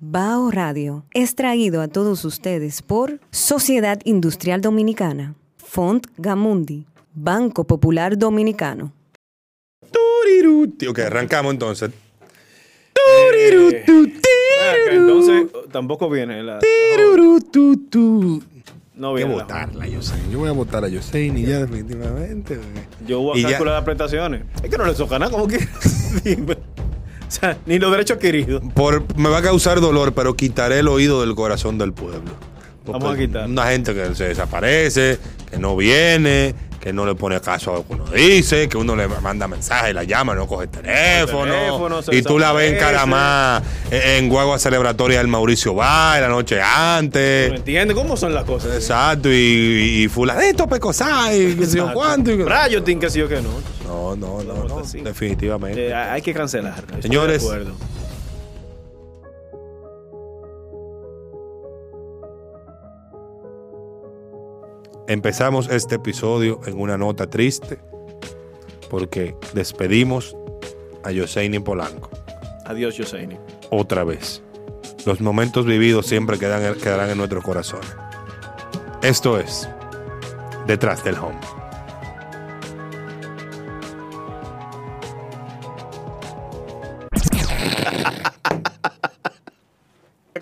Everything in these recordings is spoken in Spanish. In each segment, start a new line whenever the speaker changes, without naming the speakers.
Bao Radio es traído a todos ustedes por Sociedad Industrial Dominicana, Font Gamundi, Banco Popular Dominicano.
Ok, arrancamos entonces.
Que entonces tampoco viene la. No
Hay que
viene la-
votarla, Yosein. Yo voy a votar a Yosein y ya definitivamente. güey.
Yo voy
Y
a
ya-
calcular las prestaciones. Es que no le toca nada, como que. O sea, ni los derechos adquiridos.
Por, me va a causar dolor, pero quitaré el oído del corazón del pueblo. Porque
Vamos a quitar.
Una gente que se desaparece, que no viene, que no le pone caso a lo que uno dice, que uno le manda mensajes, la llama, no coge el teléfono. y tú la ves en. Caramá, en, en guagua celebratoria del Mauricio Bay, la noche
¿Me
antes.
entiendes cómo son las cosas?
Exacto, y, y fulanito pecosá, y qué sé yo cuánto. y-
Rayotin, que sí o que no.
No, no, no,
No,
definitivamente.
Eh, hay que cancelar.
Señores.
de acuerdo.
Empezamos este episodio en una nota triste porque despedimos a Yoseini Polanco
Adiós, Yoseini.
otra vez. Los momentos vividos siempre quedan, quedarán en nuestros corazones. Esto es Detrás del Home.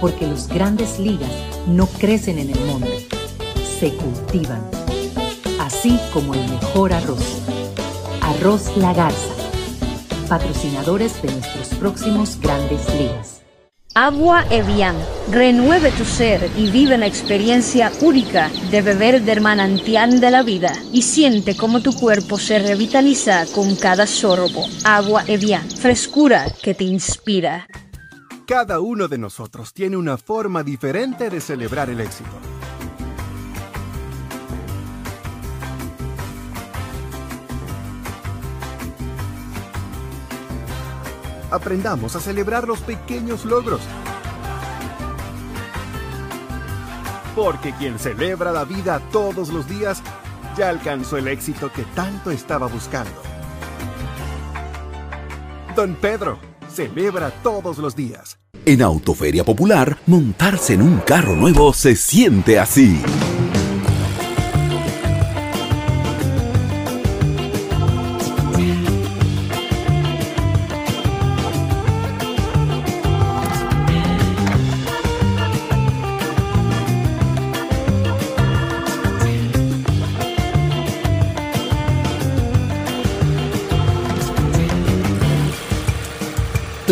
Porque los grandes ligas no crecen en el monte, se cultivan. Así como el mejor arroz. Arroz La Garza. Patrocinadores de nuestros próximos grandes ligas.
Agua Evian. Renueve tu ser y vive la experiencia única de beber del manantial de la vida y siente cómo tu cuerpo se revitaliza con cada sorbo. Agua Evian. Frescura que te inspira.
Cada uno de nosotros tiene una forma diferente de celebrar el éxito. Aprendamos a celebrar los pequeños logros. Porque quien celebra la vida todos los días ya alcanzó el éxito que tanto estaba buscando. Don Pedro, celebra todos los días.
En Autoferia Popular, montarse en un carro nuevo se siente así.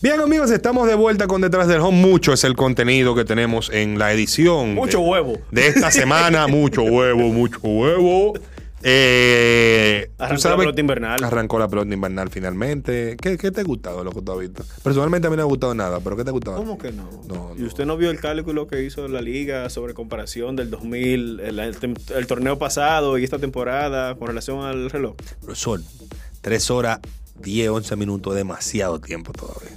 Bien amigos, estamos de vuelta con Detrás del Home. Mucho es el contenido que tenemos en la edición.
Mucho
de-
huevo.
De esta semana, mucho huevo, mucho huevo. Eh, ¿tú
Arrancó la pelota invernal.
Arrancó la pelota invernal finalmente. ¿Qué, qué te ha gustado lo que tú has visto? Personalmente a mí no me ha gustado nada, pero ¿qué te ha gustado?
¿Cómo que no?
No,
¿Y
no.
usted no vio el cálculo que hizo la liga sobre comparación del 2000, el, el tem- el torneo pasado y esta temporada con relación al reloj?
Profesor, 3 horas, 10, 11 minutos, demasiado tiempo todavía.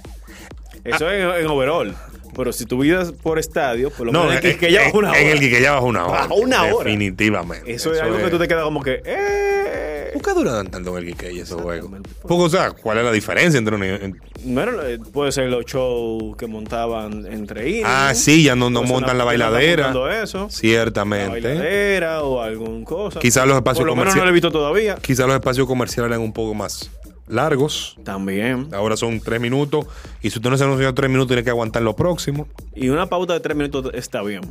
Eso en, en overall. Pero si tú vives por estadio, por lo
No,
menos
en,
el una hora.
en el que ya baja una hora.
Bajo una hora.
Definitivamente.
Eso es algo que tú te quedas como que, ¡eh!
Nunca duran tanto en el Quiqueya esos juegos. Porque, o sea, ¿cuál es la diferencia entre un... en-
Bueno, eh, puede ser los shows que montaban entre ellos.
Ah, sí, ya no, no montan la
una-
bailadera.
eso. La
Ciertamente.
bailadera o alguna cosa.
Quizás los espacios
Por menos no
comerciales.
lo he visto todavía.
Quizás los espacios comerciales eran un poco más largos.
También.
Ahora son tres minutos. Y si usted no se anunció tres minutos, tiene que aguantar lo próximo.
Y una pauta de tres minutos está bien.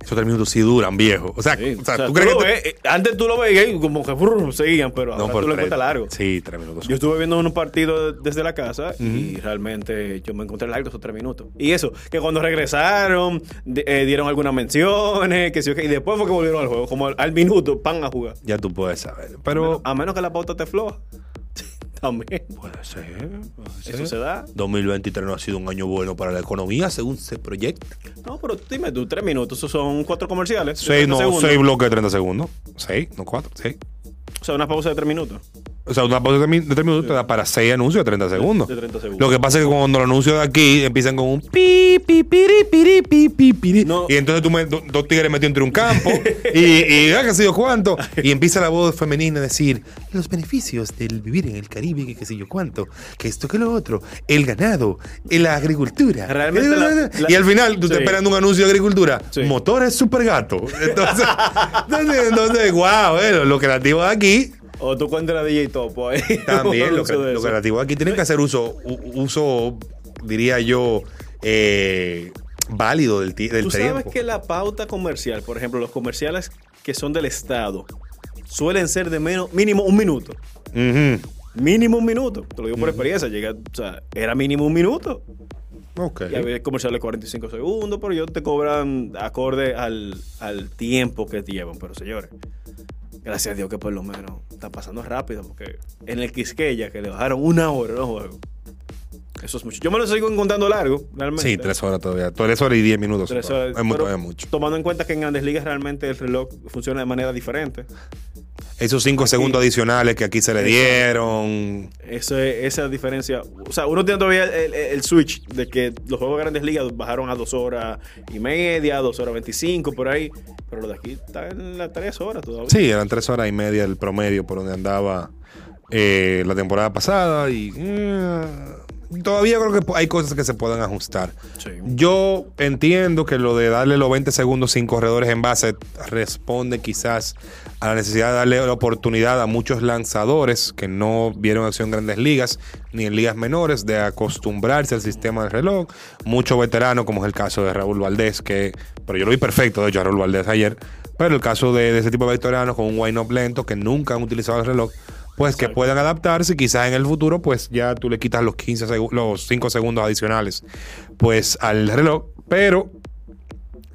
Esos tres minutos sí duran, viejo. O sea,
Sí,
o sea,
o sea,
¿tú
tú
crees que
ves, antes tú lo veías y como que brr, seguían, pero ahora tú lo encuentras largo.
Sí, tres minutos.
Yo estuve viendo un partido desde la casa y realmente yo me encontré largo esos tres minutos. Y eso, que cuando regresaron, de- eh, dieron algunas menciones, que sí, y después fue que volvieron al juego, como al, al minuto, pan a jugar.
Ya tú puedes saber. Pero
A menos que la pauta te floja. También.
puede ser. puede ser.
Eso se da.
2023 no ha sido un año bueno para la economía, según se proyecta.
No, pero dime tú, tres minutos, esos son cuatro comerciales.
Seis,
30
no,
segundos.
seis bloques de 30 segundos. Seis, no cuatro, seis.
O sea, una pausa de tres minutos.
O sea, una pausa de, mi- de tres minutos te da para seis anuncios de 30 segundos.
de 30 segundos.
Lo que pasa es que cuando los anuncios de aquí empiezan con un pi, pi, piri, piri, pi, pi, piri,
No.
y entonces tú me, do- dos tigres metidos entre un campo y, y ah, qué sé yo cuánto, y empieza la voz femenina a decir los beneficios del vivir en el Caribe, que qué sé yo cuánto, que esto, que lo otro, el ganado, la agricultura.
Realmente la- la-
y al final tú
Sí.
estás esperando un anuncio de agricultura,
Sí.
motores super gato. Entonces, entonces, entonces, wow, bueno, lo creativo de aquí
O tú cuentas la DJ Topo ahí.
también
Un
lo,
uso de
lo
eso.
creativo aquí tienen que hacer uso, uso diría yo, eh, válido del, del
Tú
tiempo.
sabes que la pauta comercial, por ejemplo, los comerciales que son del Estado, suelen ser de menos, mínimo un minuto. Mínimo un minuto. Te lo digo por experiencia. Llega, o sea, era mínimo un minuto.
Ok.
Y había comerciales de 45 segundos, pero ellos te cobran acorde al, al tiempo que te llevan. Pero señores, gracias a Dios que por lo menos está pasando rápido, porque en el Quisqueya que le bajaron una hora los juegos. Eso es mucho. Yo me lo sigo encontrando largo, realmente.
Sí, tres horas todavía. Tres horas y diez minutos.
Tres horas,
Es mu-
pero
todavía mucho.
Tomando en cuenta que en Grandes Ligas realmente el reloj funciona de manera diferente.
Esos cinco segundos adicionales que aquí se le dieron.
Eso es- esa diferencia. O sea, uno tiene todavía el, el- el switch de que los juegos de Grandes Ligas bajaron a dos horas y media, dos horas veinticinco, por ahí. Pero lo de aquí está en las tres horas todavía.
Sí, eran tres horas y media el promedio por donde andaba eh, la temporada pasada y eh, todavía creo que hay cosas que se pueden ajustar.
Sí.
Yo entiendo que lo de darle los 20 segundos sin corredores en base responde quizás a la necesidad de darle la oportunidad a muchos lanzadores que no vieron acción en grandes ligas ni en ligas menores de acostumbrarse al sistema del reloj. Muchos veteranos, como es el caso de Raúl Valdés, que, pero yo lo vi perfecto, de hecho, a Raúl Valdés ayer. Pero el caso de, de ese tipo de veteranos con un wind-up lento que nunca han utilizado el reloj, pues que puedan adaptarse y quizás en el futuro pues ya tú le quitas los 15 segu- los 5 segundos adicionales pues al reloj, pero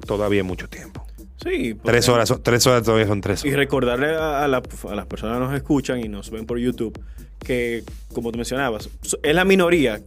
todavía hay mucho tiempo.
Sí. por
Tres
ejemplo.
horas, son- tres horas todavía son tres
Y
horas.
recordarle a, a la- a las personas que nos escuchan y nos ven por YouTube que, como tú mencionabas, es la minoría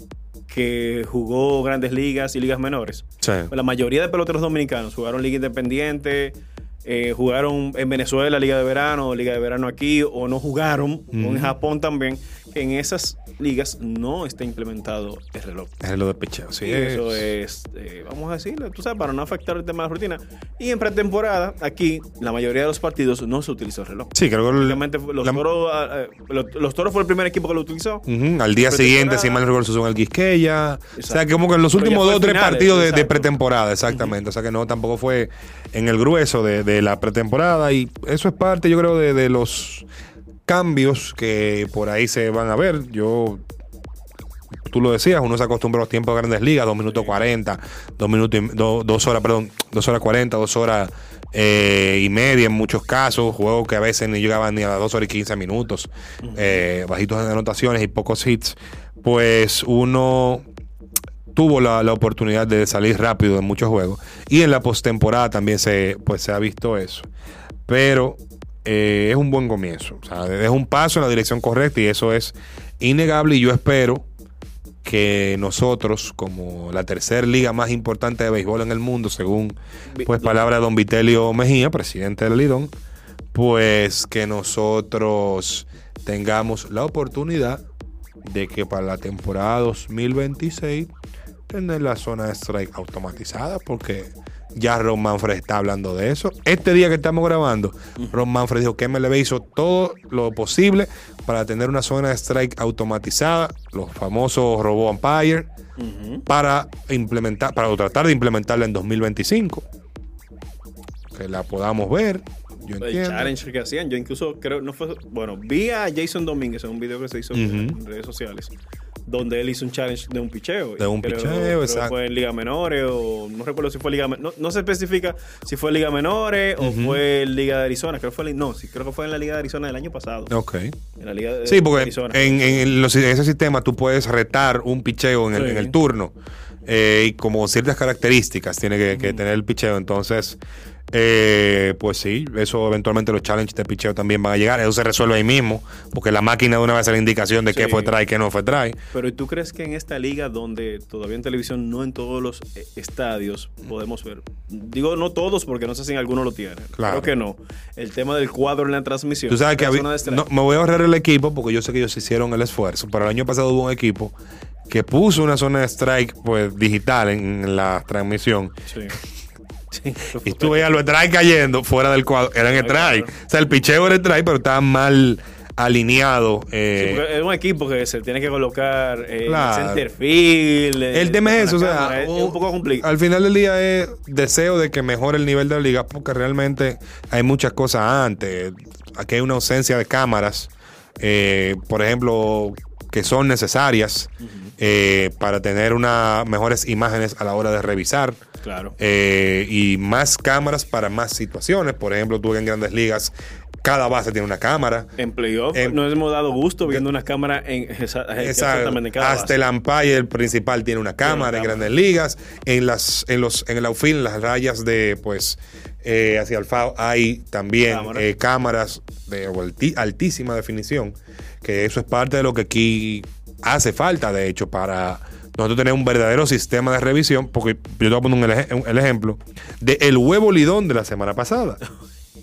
que jugó grandes ligas y ligas menores.
Sí.
La mayoría de peloteros dominicanos jugaron liga independiente, eh, jugaron en Venezuela liga de verano, liga de verano aquí, o no jugaron, o en Japón también. En esas ligas no está implementado el reloj.
El reloj de picheo, sí.
Y eso es, eh, vamos a decirlo, tú sabes, para no afectar el tema de la rutina. Y en pretemporada, aquí, la mayoría de los partidos no se utiliza el reloj.
Sí, creo que
Prácticamente los,
la-
toros, ah, eh, los, los toros fue el primer equipo que lo utilizó.
Al día siguiente, si mal recuerdo, se son el Quisqueya. O sea, que como que en los últimos dos o tres
finales,
partidos de, pretemporada, exactamente. O sea, que no, tampoco fue en el grueso de, de la pretemporada. Y eso es parte, yo creo, de, de los cambios que por ahí se van a ver. Yo. Tú lo decías, uno se acostumbra a los tiempos de grandes ligas, dos minutos 40, dos minutos y- do- dos horas, perdón, dos horas 40, dos horas eh, y media en muchos casos, juegos que a veces ni llegaban ni a las dos horas y 15 minutos, eh, bajitos en anotaciones y pocos hits, pues uno tuvo la, la oportunidad de salir rápido en muchos juegos. Y en la postemporada también se, pues, se ha visto eso. Pero eh, es un buen comienzo. O sea, es un paso en la dirección correcta y eso es innegable. Y yo espero que nosotros, como la tercera liga más importante de béisbol en el mundo, según pues palabra de don Vitelio Mejía, presidente del Lidón, pues que nosotros tengamos la oportunidad de que para la temporada 2026 tener la zona de strike automatizada porque Ya Ron Manfred está hablando de eso. Este día que estamos grabando, Ron Manfred dijo que MLB hizo todo lo posible para tener una zona de strike automatizada, los famosos robot umpire, para implementar, para tratar de implementarla en 2025. Que la podamos ver. Yo
El
entiendo.
challenge que hacían, yo incluso creo, no fue, bueno, vi a Jason Domínguez en un video que se hizo en redes sociales, donde él hizo un challenge de un picheo.
De un
Creo-
picheo,
creo
exacto.
Fue en Liga Menores o no recuerdo si fue Liga no, no se especifica si fue Liga Menores o fue Liga de Arizona, creo que fue, no, sí, creo que fue en la Liga de Arizona del año pasado.
Ok.
En la Liga de
Sí, porque
Arizona.
en, en los- en ese sistema tú puedes retar un picheo en el,
Sí.
en el turno. eh, y como ciertas características tiene que, que tener el picheo. Entonces, eh, pues sí, eso eventualmente los challenges de picheo también van a llegar. Eso se resuelve ahí mismo, porque la máquina de una vez hace la indicación de qué fue try y qué no fue try.
Pero ¿y tú crees que en esta liga donde todavía en televisión no en todos los eh, estadios podemos ver? Digo no todos porque no sé si en alguno lo tienen.
Claro.
Creo que no. El tema del cuadro en la transmisión.
Tú sabes que había- no, me voy a ahorrar el equipo porque yo sé que ellos hicieron el esfuerzo. Pero el año pasado hubo un equipo que puso una zona de strike pues digital en, en la transmisión.
Sí. Sí.
Y tú veías los strikes cayendo fuera del cuadro. Eran strike. O sea, el picheo era strike, pero estaba mal alineado.
Sí,
eh,
porque es un equipo que se tiene que colocar eh,
Claro.
en center field. eh,
el tema es eso, o sea,
es, es un poco complicado.
al final del día es deseo de que mejore el nivel de la liga, porque realmente hay muchas cosas antes. Aquí hay una ausencia de cámaras, eh, por ejemplo, que son necesarias eh, para tener una, mejores imágenes a la hora de revisar.
Claro.
Eh, y más cámaras para más situaciones. Por ejemplo, tú en grandes ligas, cada base tiene una cámara.
En playoff
en-
nos hemos dado gusto viendo una cámara en esa- en cada
Hasta
base.
el umpire el principal tiene una cámara en grandes ligas. En las, en los, en el outfield, en las rayas de pues eh, hacia el FAO hay también
Cámara.
eh, cámaras de altísima definición. Que eso es parte de lo que aquí hace falta, de hecho, para nosotros tener un verdadero sistema de revisión. Porque yo te voy a poner un, el ejemplo de el huevo lidón de la semana pasada.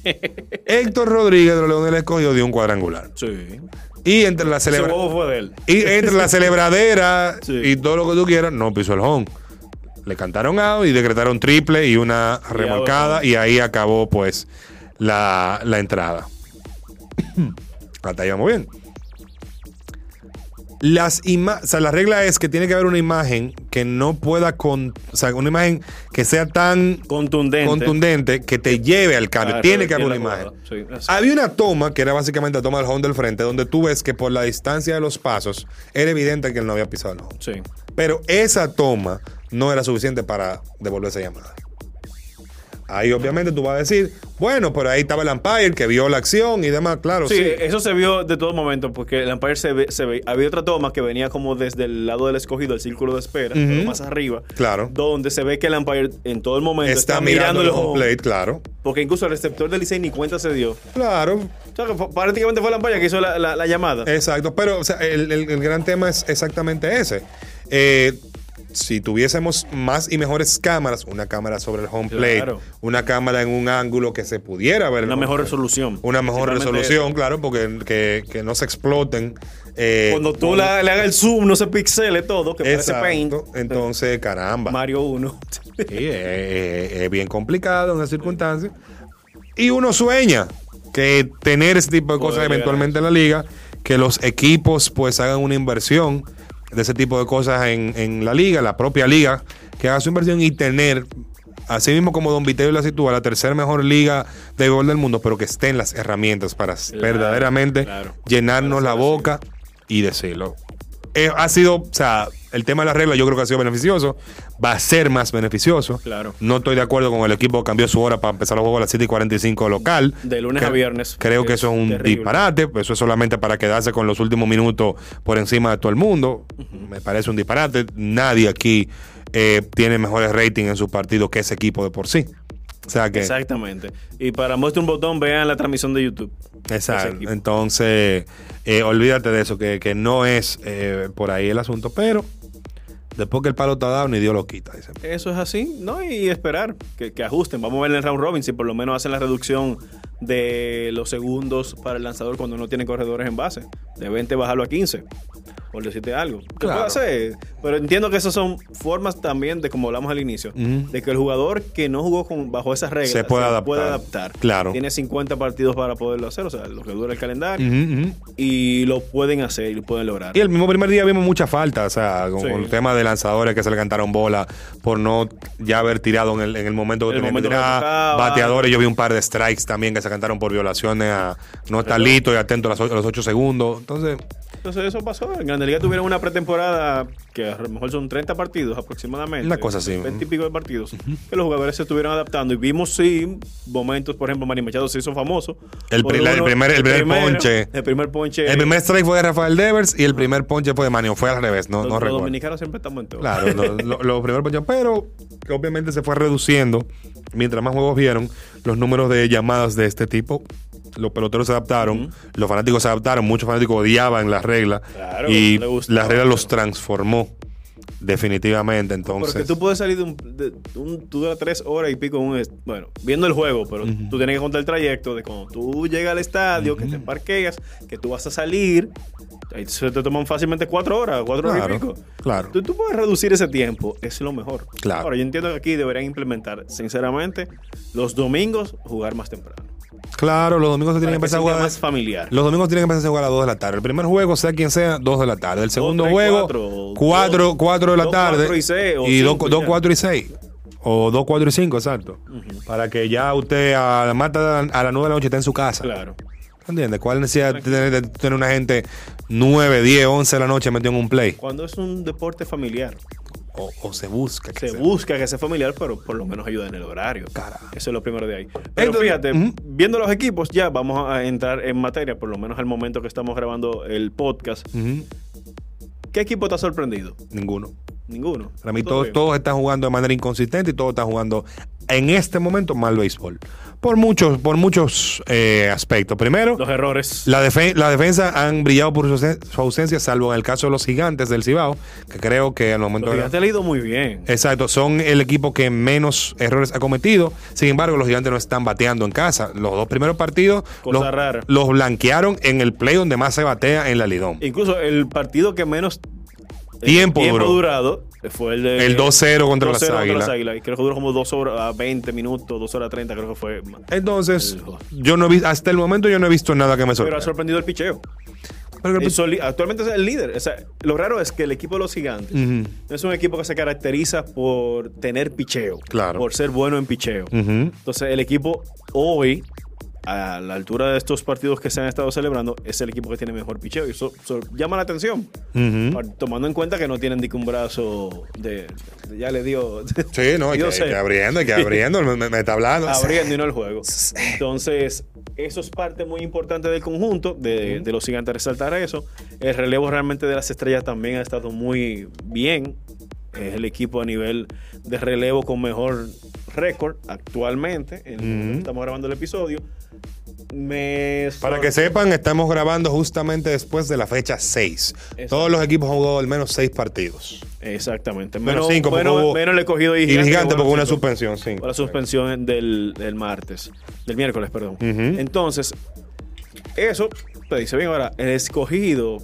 Héctor Rodríguez de los Leones del Escogido dio un cuadrangular.
Sí.
Y entre la
fue de él.
Y entre la celebradera
Sí.
y todo lo que tú quieras, no pisó el home. Le cantaron out y decretaron triple y una remolcada y ahí acabó pues la, la entrada. Hasta ahí vamos bien. Las o sea, la regla es que tiene que haber una imagen que no pueda con, o sea, una imagen que sea tan
Contundente.
contundente que te lleve al cambio.
Claro,
tiene que haber una imagen.
Sí.
Había una toma que era básicamente la toma del home del frente, donde tú ves que por la distancia de los pasos era evidente que él no había pisado el home.
Sí.
Pero esa toma no era suficiente para devolver esa llamada. Ahí obviamente tú vas a decir, bueno, pero ahí estaba el umpire que vio la acción y demás, claro,
Sí,
sí.
eso se vio de todo momento, porque el Empire se ve, se ve- Había otra toma que venía como desde el lado del escogido, el círculo de espera, pero más arriba.
Claro.
Donde se ve que el Empire en todo el momento
Está,
está,
mirando el home
home.
plate, claro.
Porque incluso el receptor del Licey ni cuenta se dio.
Claro,
O sea, que fue- prácticamente fue el Empire que hizo la, la- la llamada.
Exacto, pero o sea, el, el- el gran tema es exactamente ese. Eh, si tuviésemos más y mejores cámaras, una cámara sobre el home plate,
Claro.
una cámara en un ángulo que se pudiera ver.
Una mejor
plate.
resolución.
Una mejor resolución,
eso.
claro, porque que, que no se exploten. eh,
Cuando tú la- le hagas el zoom, no se pixele todo, que parece paint.
Exacto. Entonces, caramba.
Mario 1.
Sí, es, es- es bien complicado en las circunstancias. Y uno sueña que tener ese tipo de
Poder
cosas eventualmente en la liga, que los equipos pues hagan una inversión de ese tipo de cosas en, en la liga, la propia liga, que haga su inversión y tener, así mismo como Don Vitero la sitúa, la tercera mejor liga de gol del mundo, pero que estén las herramientas para verdaderamente
claro.
llenarnos la boca y decirlo. Eh, ha sido, o sea, el tema de la regla yo creo que ha sido beneficioso, va a ser más beneficioso.
Claro.
No estoy de acuerdo con el equipo que cambió su hora para empezar los juegos a las 7 y 45 local.
De lunes a viernes.
Creo que
Es
eso es un
terrible.
disparate, eso es solamente para quedarse con los últimos minutos por encima de todo el mundo. Me parece un disparate. Nadie aquí eh, tiene mejores ratings en su partido que ese equipo de por sí. O sea que...
Exactamente. Y para muestra un botón, vean la transmisión de YouTube.
Exacto. Entonces, eh, olvídate de eso, que, que no es eh, por ahí el asunto, pero después que el palo está dado, ni Dios lo quita. Dice.
Eso es así, ¿no? Y esperar que, que ajusten. Vamos a ver en el round robin si por lo menos hacen la reducción de los segundos para el lanzador cuando no tiene corredores en base. De 20 bajarlo a 15. Por decirte algo. ¿Qué
Claro.
puede hacer? Pero entiendo que esas son formas también de, como hablamos al inicio, de que el jugador que no jugó con, bajo esas reglas
Se puede adaptar.
adaptar.
Claro.
Tiene 50 partidos para poderlo hacer, o sea, lo que dura el calendario, y lo pueden hacer y lo pueden lograr.
Y el mismo primer día vimos mucha falta, o sea, con,
Sí.
con el tema de lanzadores que se le cantaron bola por no ya haber tirado en el, en el momento que
El
que
momento que tocaba.
Bateadores, yo vi un par de strikes también que se cantaron por violaciones a no estar listo y atento a los 8 segundos. Entonces,
Entonces eso pasó. En Grande Liga tuvieron una pretemporada que a lo mejor son 30 partidos aproximadamente.
Una cosa así.
20 y pico de partidos. Que los jugadores se estuvieron adaptando. Y vimos, sí, momentos, por ejemplo, Manny Machado se hizo famoso.
El pri- primer- el primer
primero,
ponche.
El primer ponche.
el primer strike fue de Rafael Devers y el primer ponche fue de Manio. Fue al revés, no,
los,
no
los
recuerdo.
dominicanos siempre estamos en todo.
Claro, lo- lo- los primeros ponches. Pero que obviamente se fue reduciendo. Mientras más juegos vieron, los números de llamadas de este tipo. Los peloteros se adaptaron, los fanáticos se adaptaron, muchos fanáticos odiaban las reglas
Claro,
y
no le gustaba,
la regla los transformó definitivamente. Entonces,
Porque tú puedes salir de un. De, un tú duras tres horas y pico. Un, bueno, viendo el juego, pero tú tienes que contar el trayecto de cuando tú llegas al estadio, que te parqueas, que tú vas a salir. Se te toman fácilmente cuatro horas, cuatro horas y
Claro,
pico.
claro.
Tú, tú puedes reducir ese tiempo, es lo mejor.
Claro.
Ahora, yo entiendo que aquí deberían implementar, sinceramente, los domingos jugar más temprano.
claro, los domingos se tienen que empezar a jugar.
más familiar.
Los domingos tienen que empezar a jugar a las 2 de la tarde. El primer juego, sea quien sea, 2 de la tarde. El segundo
tres,
juego,
cuatro,
4,
dos,
4 de la
dos,
tarde.
cuatro y seis, o
y 2,
cinco,
2,
ya.
4 y 6. O 2, 4 y 5, exacto. Para que ya usted a a las 9 de la noche esté en su casa.
Claro.
¿Entiendes? ¿Cuál necesidad de tener, de tener una gente 9, 10, 11 de la noche metido en un play?
Cuando es un deporte familiar,
O, o se busca. que
se
sea.
busca que sea familiar, pero por lo menos ayuda en el horario.
Carajo.
Eso es lo primero de ahí. Pero
Entonces,
fíjate, viendo los equipos, ya vamos a entrar en materia, por lo menos al momento que estamos grabando el podcast. ¿Qué equipo te ha sorprendido?
Ninguno.
Ninguno.
Para mí
Todo
todos, todos están jugando de manera inconsistente y todos están jugando en este momento mal béisbol. Por muchos, por muchos eh, aspectos. Primero,
Los errores.
la, la defensa han brillado por su, ausen- su ausencia, salvo en el caso de los gigantes del Cibao, que creo que al momento
Los
de-
gigantes han ido muy bien.
Exacto, son el equipo que menos errores ha cometido. Sin embargo, los gigantes no están bateando en casa. Los dos primeros partidos
Cosa
los,
rara.
los blanquearon en el play donde más se batea en la Lidón.
Incluso el partido que menos eh,
Tiempo duró.
durado fue el de
El 2-0 contra las
2-0
Águilas.
Y creo que duró como 2 horas a 20 minutos, 2 horas 30, creo que fue.
Entonces,
El-
yo no he vi- hasta el momento yo no he visto nada que me
Pero ha
sorprenda.
sorprendido el picheo.
Pero el
Y soli- actualmente es el líder. O sea, lo raro es que el equipo de los gigantes
Ujú.
no es un equipo que se caracteriza por tener picheo.
Claro.
Por ser bueno en picheo.
Ujú.
Entonces, el equipo hoy, a la altura de estos partidos que se han estado celebrando, es el equipo que tiene mejor picheo. Y eso, eso llama la atención. Tomando en cuenta que no tienen ni que un brazo de. de- ya le dio.
Sí, no, hay que, abriendo, hay que abriendo, me, está hablando.
abriendo y no el juego. Entonces, eso es parte muy importante del conjunto, de, de los gigantes resaltar eso. El relevo realmente de las estrellas también ha estado muy bien. Es el equipo a nivel de relevo con mejor récord actualmente. En Estamos grabando el episodio. Me
Para que sepan, estamos grabando justamente después de la fecha 6.
Exacto.
Todos los equipos han jugado al menos 6 partidos.
Exactamente.
Menos
Menos,
cinco,
menos,
hubo-
menos le he cogido y
Y el gigante porque una suspensión, sí.
Por la suspensión del, del martes, del miércoles, perdón. Entonces, eso te dice bien ahora, el escogido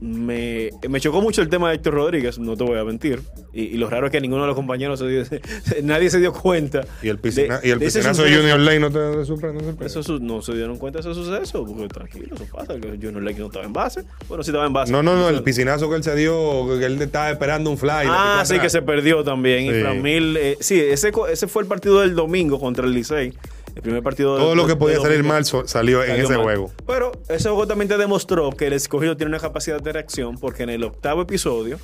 me, me chocó mucho el tema de Héctor Rodríguez, no te voy a mentir. Y, y lo raro es que ninguno de los compañeros se dio- nadie se dio cuenta.
Y el, piscina- y el piscinazo de. Junior Lane no te sorprende. no.
Eso su- no se dieron cuenta de ese suceso, porque tranquilo, eso pasa. que Junior Lake no estaba en base. Bueno, sí estaba en base.
No, no, no, el piscinazo que él se dio, que él estaba esperando un fly.
Ah, sí, que se perdió también.
Sí.
Y Fran Mil, eh, sí, ese, ese fue el partido del domingo contra el Licey. El primer partido
Todo lo que podía salir mal salió en ese
mal.
juego.
Pero ese juego también te demostró que el escogido tiene una capacidad de reacción porque en el octavo episodio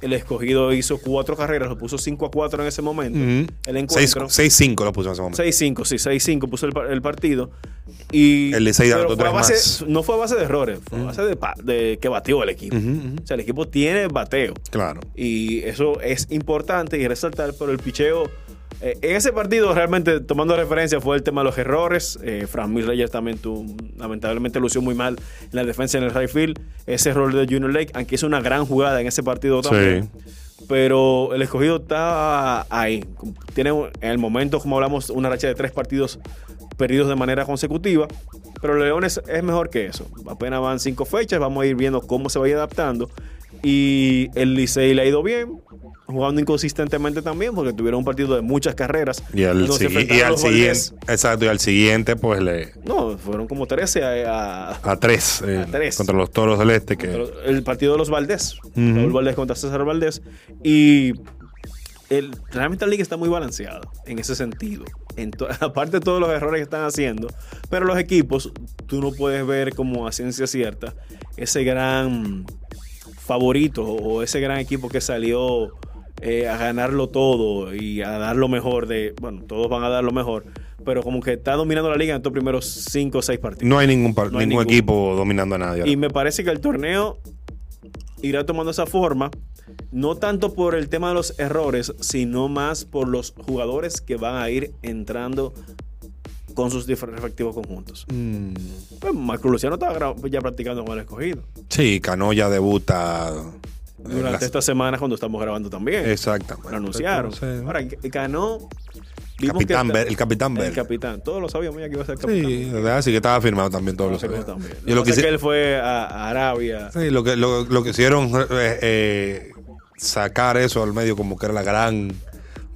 el escogido hizo cuatro carreras, lo puso 5 a 4 en ese momento.
Ujú.
El
Seis-
encuentro.
6-5 lo puso en ese momento.
6-5, sí, 6-5 puso el, el partido. Y,
El Licey
pero
anotó
fue a base-
más.
No fue a base de errores, fue a base de, de que batió el equipo.
Ujú, ujú.
O sea, el equipo tiene bateo.
Claro.
Y eso es importante y resaltar, pero el picheo. Eh, en ese partido, realmente, tomando referencia, fue el tema de los errores. Eh, Fran Mil Reyes también tuvo, lamentablemente lució muy mal en la defensa en el right field. Ese error de Junior Lake, aunque hizo una gran jugada en ese partido también. Pero el escogido está ahí. Tiene en el momento, como hablamos, una racha de tres partidos perdidos de manera consecutiva. Pero los Leones es mejor que eso. Apenas van cinco fechas, vamos a ir viendo cómo se va a ir adaptando. Y el Licey le ha ido bien, jugando inconsistentemente también, porque tuvieron un partido de muchas carreras.
Y al, sigui- y siguiente, exacto, y al siguiente, pues le
No, fueron como 13 a, a-
a tres, eh,
tres.
contra los toros del este que
el partido de los Valdés. Raúl Valdés contra César Valdés. Y el, realmente la liga está muy balanceada en ese sentido. En aparte de todos los errores que están haciendo. Pero los equipos, tú no puedes ver como a ciencia cierta ese gran favorito o ese gran equipo que salió eh, a ganarlo todo y a dar lo mejor de. Bueno, todos van a dar lo mejor. Pero como que está dominando la liga en estos primeros 5 o 6 partidos.
no hay ningún, par-
No hay
ningún
ningún.
equipo dominando a nadie. ahora.
Y me parece que el torneo irá tomando esa forma, no tanto por el tema de los errores, sino más por los jugadores que van a ir entrando con sus respectivos conjuntos.
Mm,
Pues Marco Luciano está gra- ya practicando con el escogido.
sí, Cano ya debuta
Durante
las-
esta semana cuando estamos grabando también.
Exactamente.
Lo anunciaron.
Entonces,
Ahora, vimos
Capitán el Capitán
El
Ver.
capitán. Todos lo sabíamos ya que iba a ser capitán.
Sí, verdad, sí que estaba firmado también todos los
Estaba
sabían.
firmado también.
Yo
Lo
lo
que que él fue a, a Arabia.
Sí, lo que, lo, lo que hicieron eh, eh, sacar eso al medio como que era la gran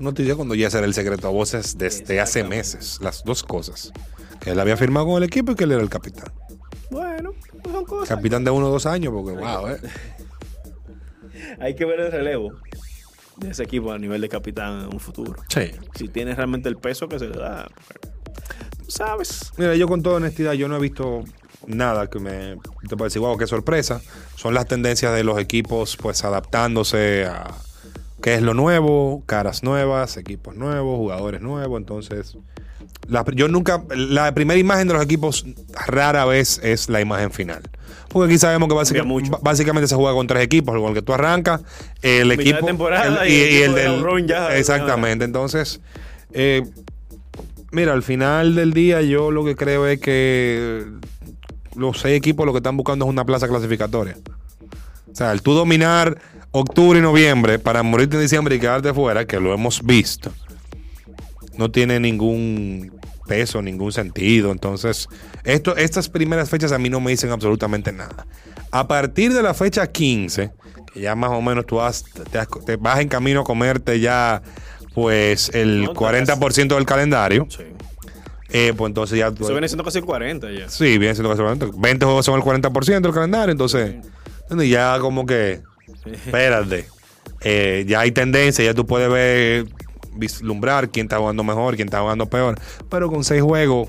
noticia cuando ya ese era el secreto a voces desde hace meses. Las dos cosas. Que él había firmado con el equipo y que él era el capitán.
Bueno, pues son cosas.
Capitán de uno o dos años, porque wow, eh.
Hay que ver el relevo de ese equipo a nivel de capitán en un futuro.
Sí.
Si tiene realmente el peso que se le da. Tú sabes.
Mira, yo con toda honestidad, yo no he visto nada que me te parece wow, qué sorpresa. Son las tendencias de los equipos, pues adaptándose a qué es lo nuevo, caras nuevas, equipos nuevos, jugadores nuevos. Entonces, la- yo nunca, la primera imagen de los equipos rara vez es la imagen final. Porque aquí sabemos que básicamente se juega con tres equipos, con el que tú arrancas, el
Mitad de
equipo
temporada
el-
y
y,
el de
del
ya-
exactamente. Entonces, eh, Mira, al final del día yo lo que creo es que los seis equipos lo que están buscando es una plaza clasificatoria. O sea, el tú dominar octubre y noviembre para morirte en diciembre y quedarte fuera, que lo hemos visto, no tiene ningún peso, ningún sentido. Entonces, esto, estas primeras fechas a mí no me dicen absolutamente nada. A partir de la fecha 15, que ya más o menos tú has- te, has- te vas en camino a comerte ya pues el
No,
40% del calendario,
Sí.
eh, pues entonces ya...
Eso viene siendo casi el 40 ya.
Sí, viene siendo casi 40. 20 juegos son el 40% del calendario, entonces ¿entiendes? ya como que, espérate, eh, ya hay tendencia, ya tú puedes ver, vislumbrar quién está jugando mejor, quién está jugando peor, pero con seis juegos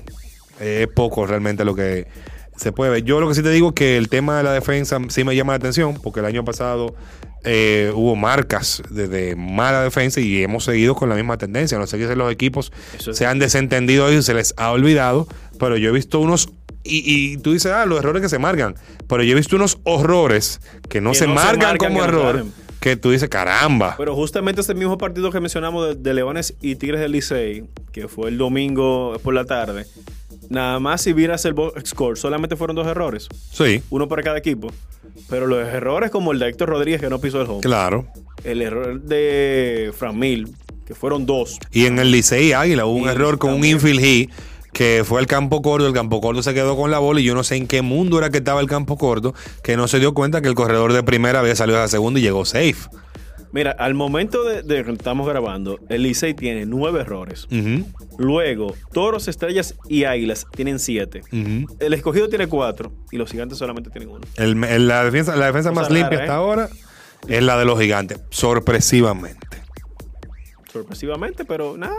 eh, es poco realmente lo que se puede ver. Yo lo que sí te digo es que el tema de la defensa sí me llama la atención, porque el año pasado eh, hubo marcas de, de mala defensa y hemos seguido con la misma tendencia. No sé si los equipos
Eso
se han desentendido y se les ha olvidado, pero yo he visto unos. Y, y tú dices, ah, los errores que se marcan. Pero yo he visto unos horrores que no,
Que
se,
no se
marcan como
que
error. Que tú dices, caramba.
Pero justamente ese mismo partido que mencionamos de, de Leones y Tigres del Licey, que fue el domingo por la tarde, nada más si vieras el box score, solamente fueron dos errores,
Sí,
uno para cada equipo. Pero los errores como el de Héctor Rodríguez que no pisó el home,
claro.
el error de Fran Mil, que fueron dos.
Y en el Licey Águila hubo un error con un infield hit que fue el campo corto. El campo corto se quedó con la bola y yo no sé en qué mundo era que estaba el campo corto, que no se dio cuenta que el corredor de primera había salido a la segunda y llegó safe.
Mira, al momento de, de que estamos grabando, el Licey tiene nueve errores. Luego, Toros, Estrellas y Águilas tienen siete. El escogido tiene cuatro y los gigantes solamente tienen uno.
El- el- la defensa, la defensa más limpia
rara,
hasta
¿eh?
ahora es la de los gigantes, sorpresivamente.
Sorpresivamente, pero nada.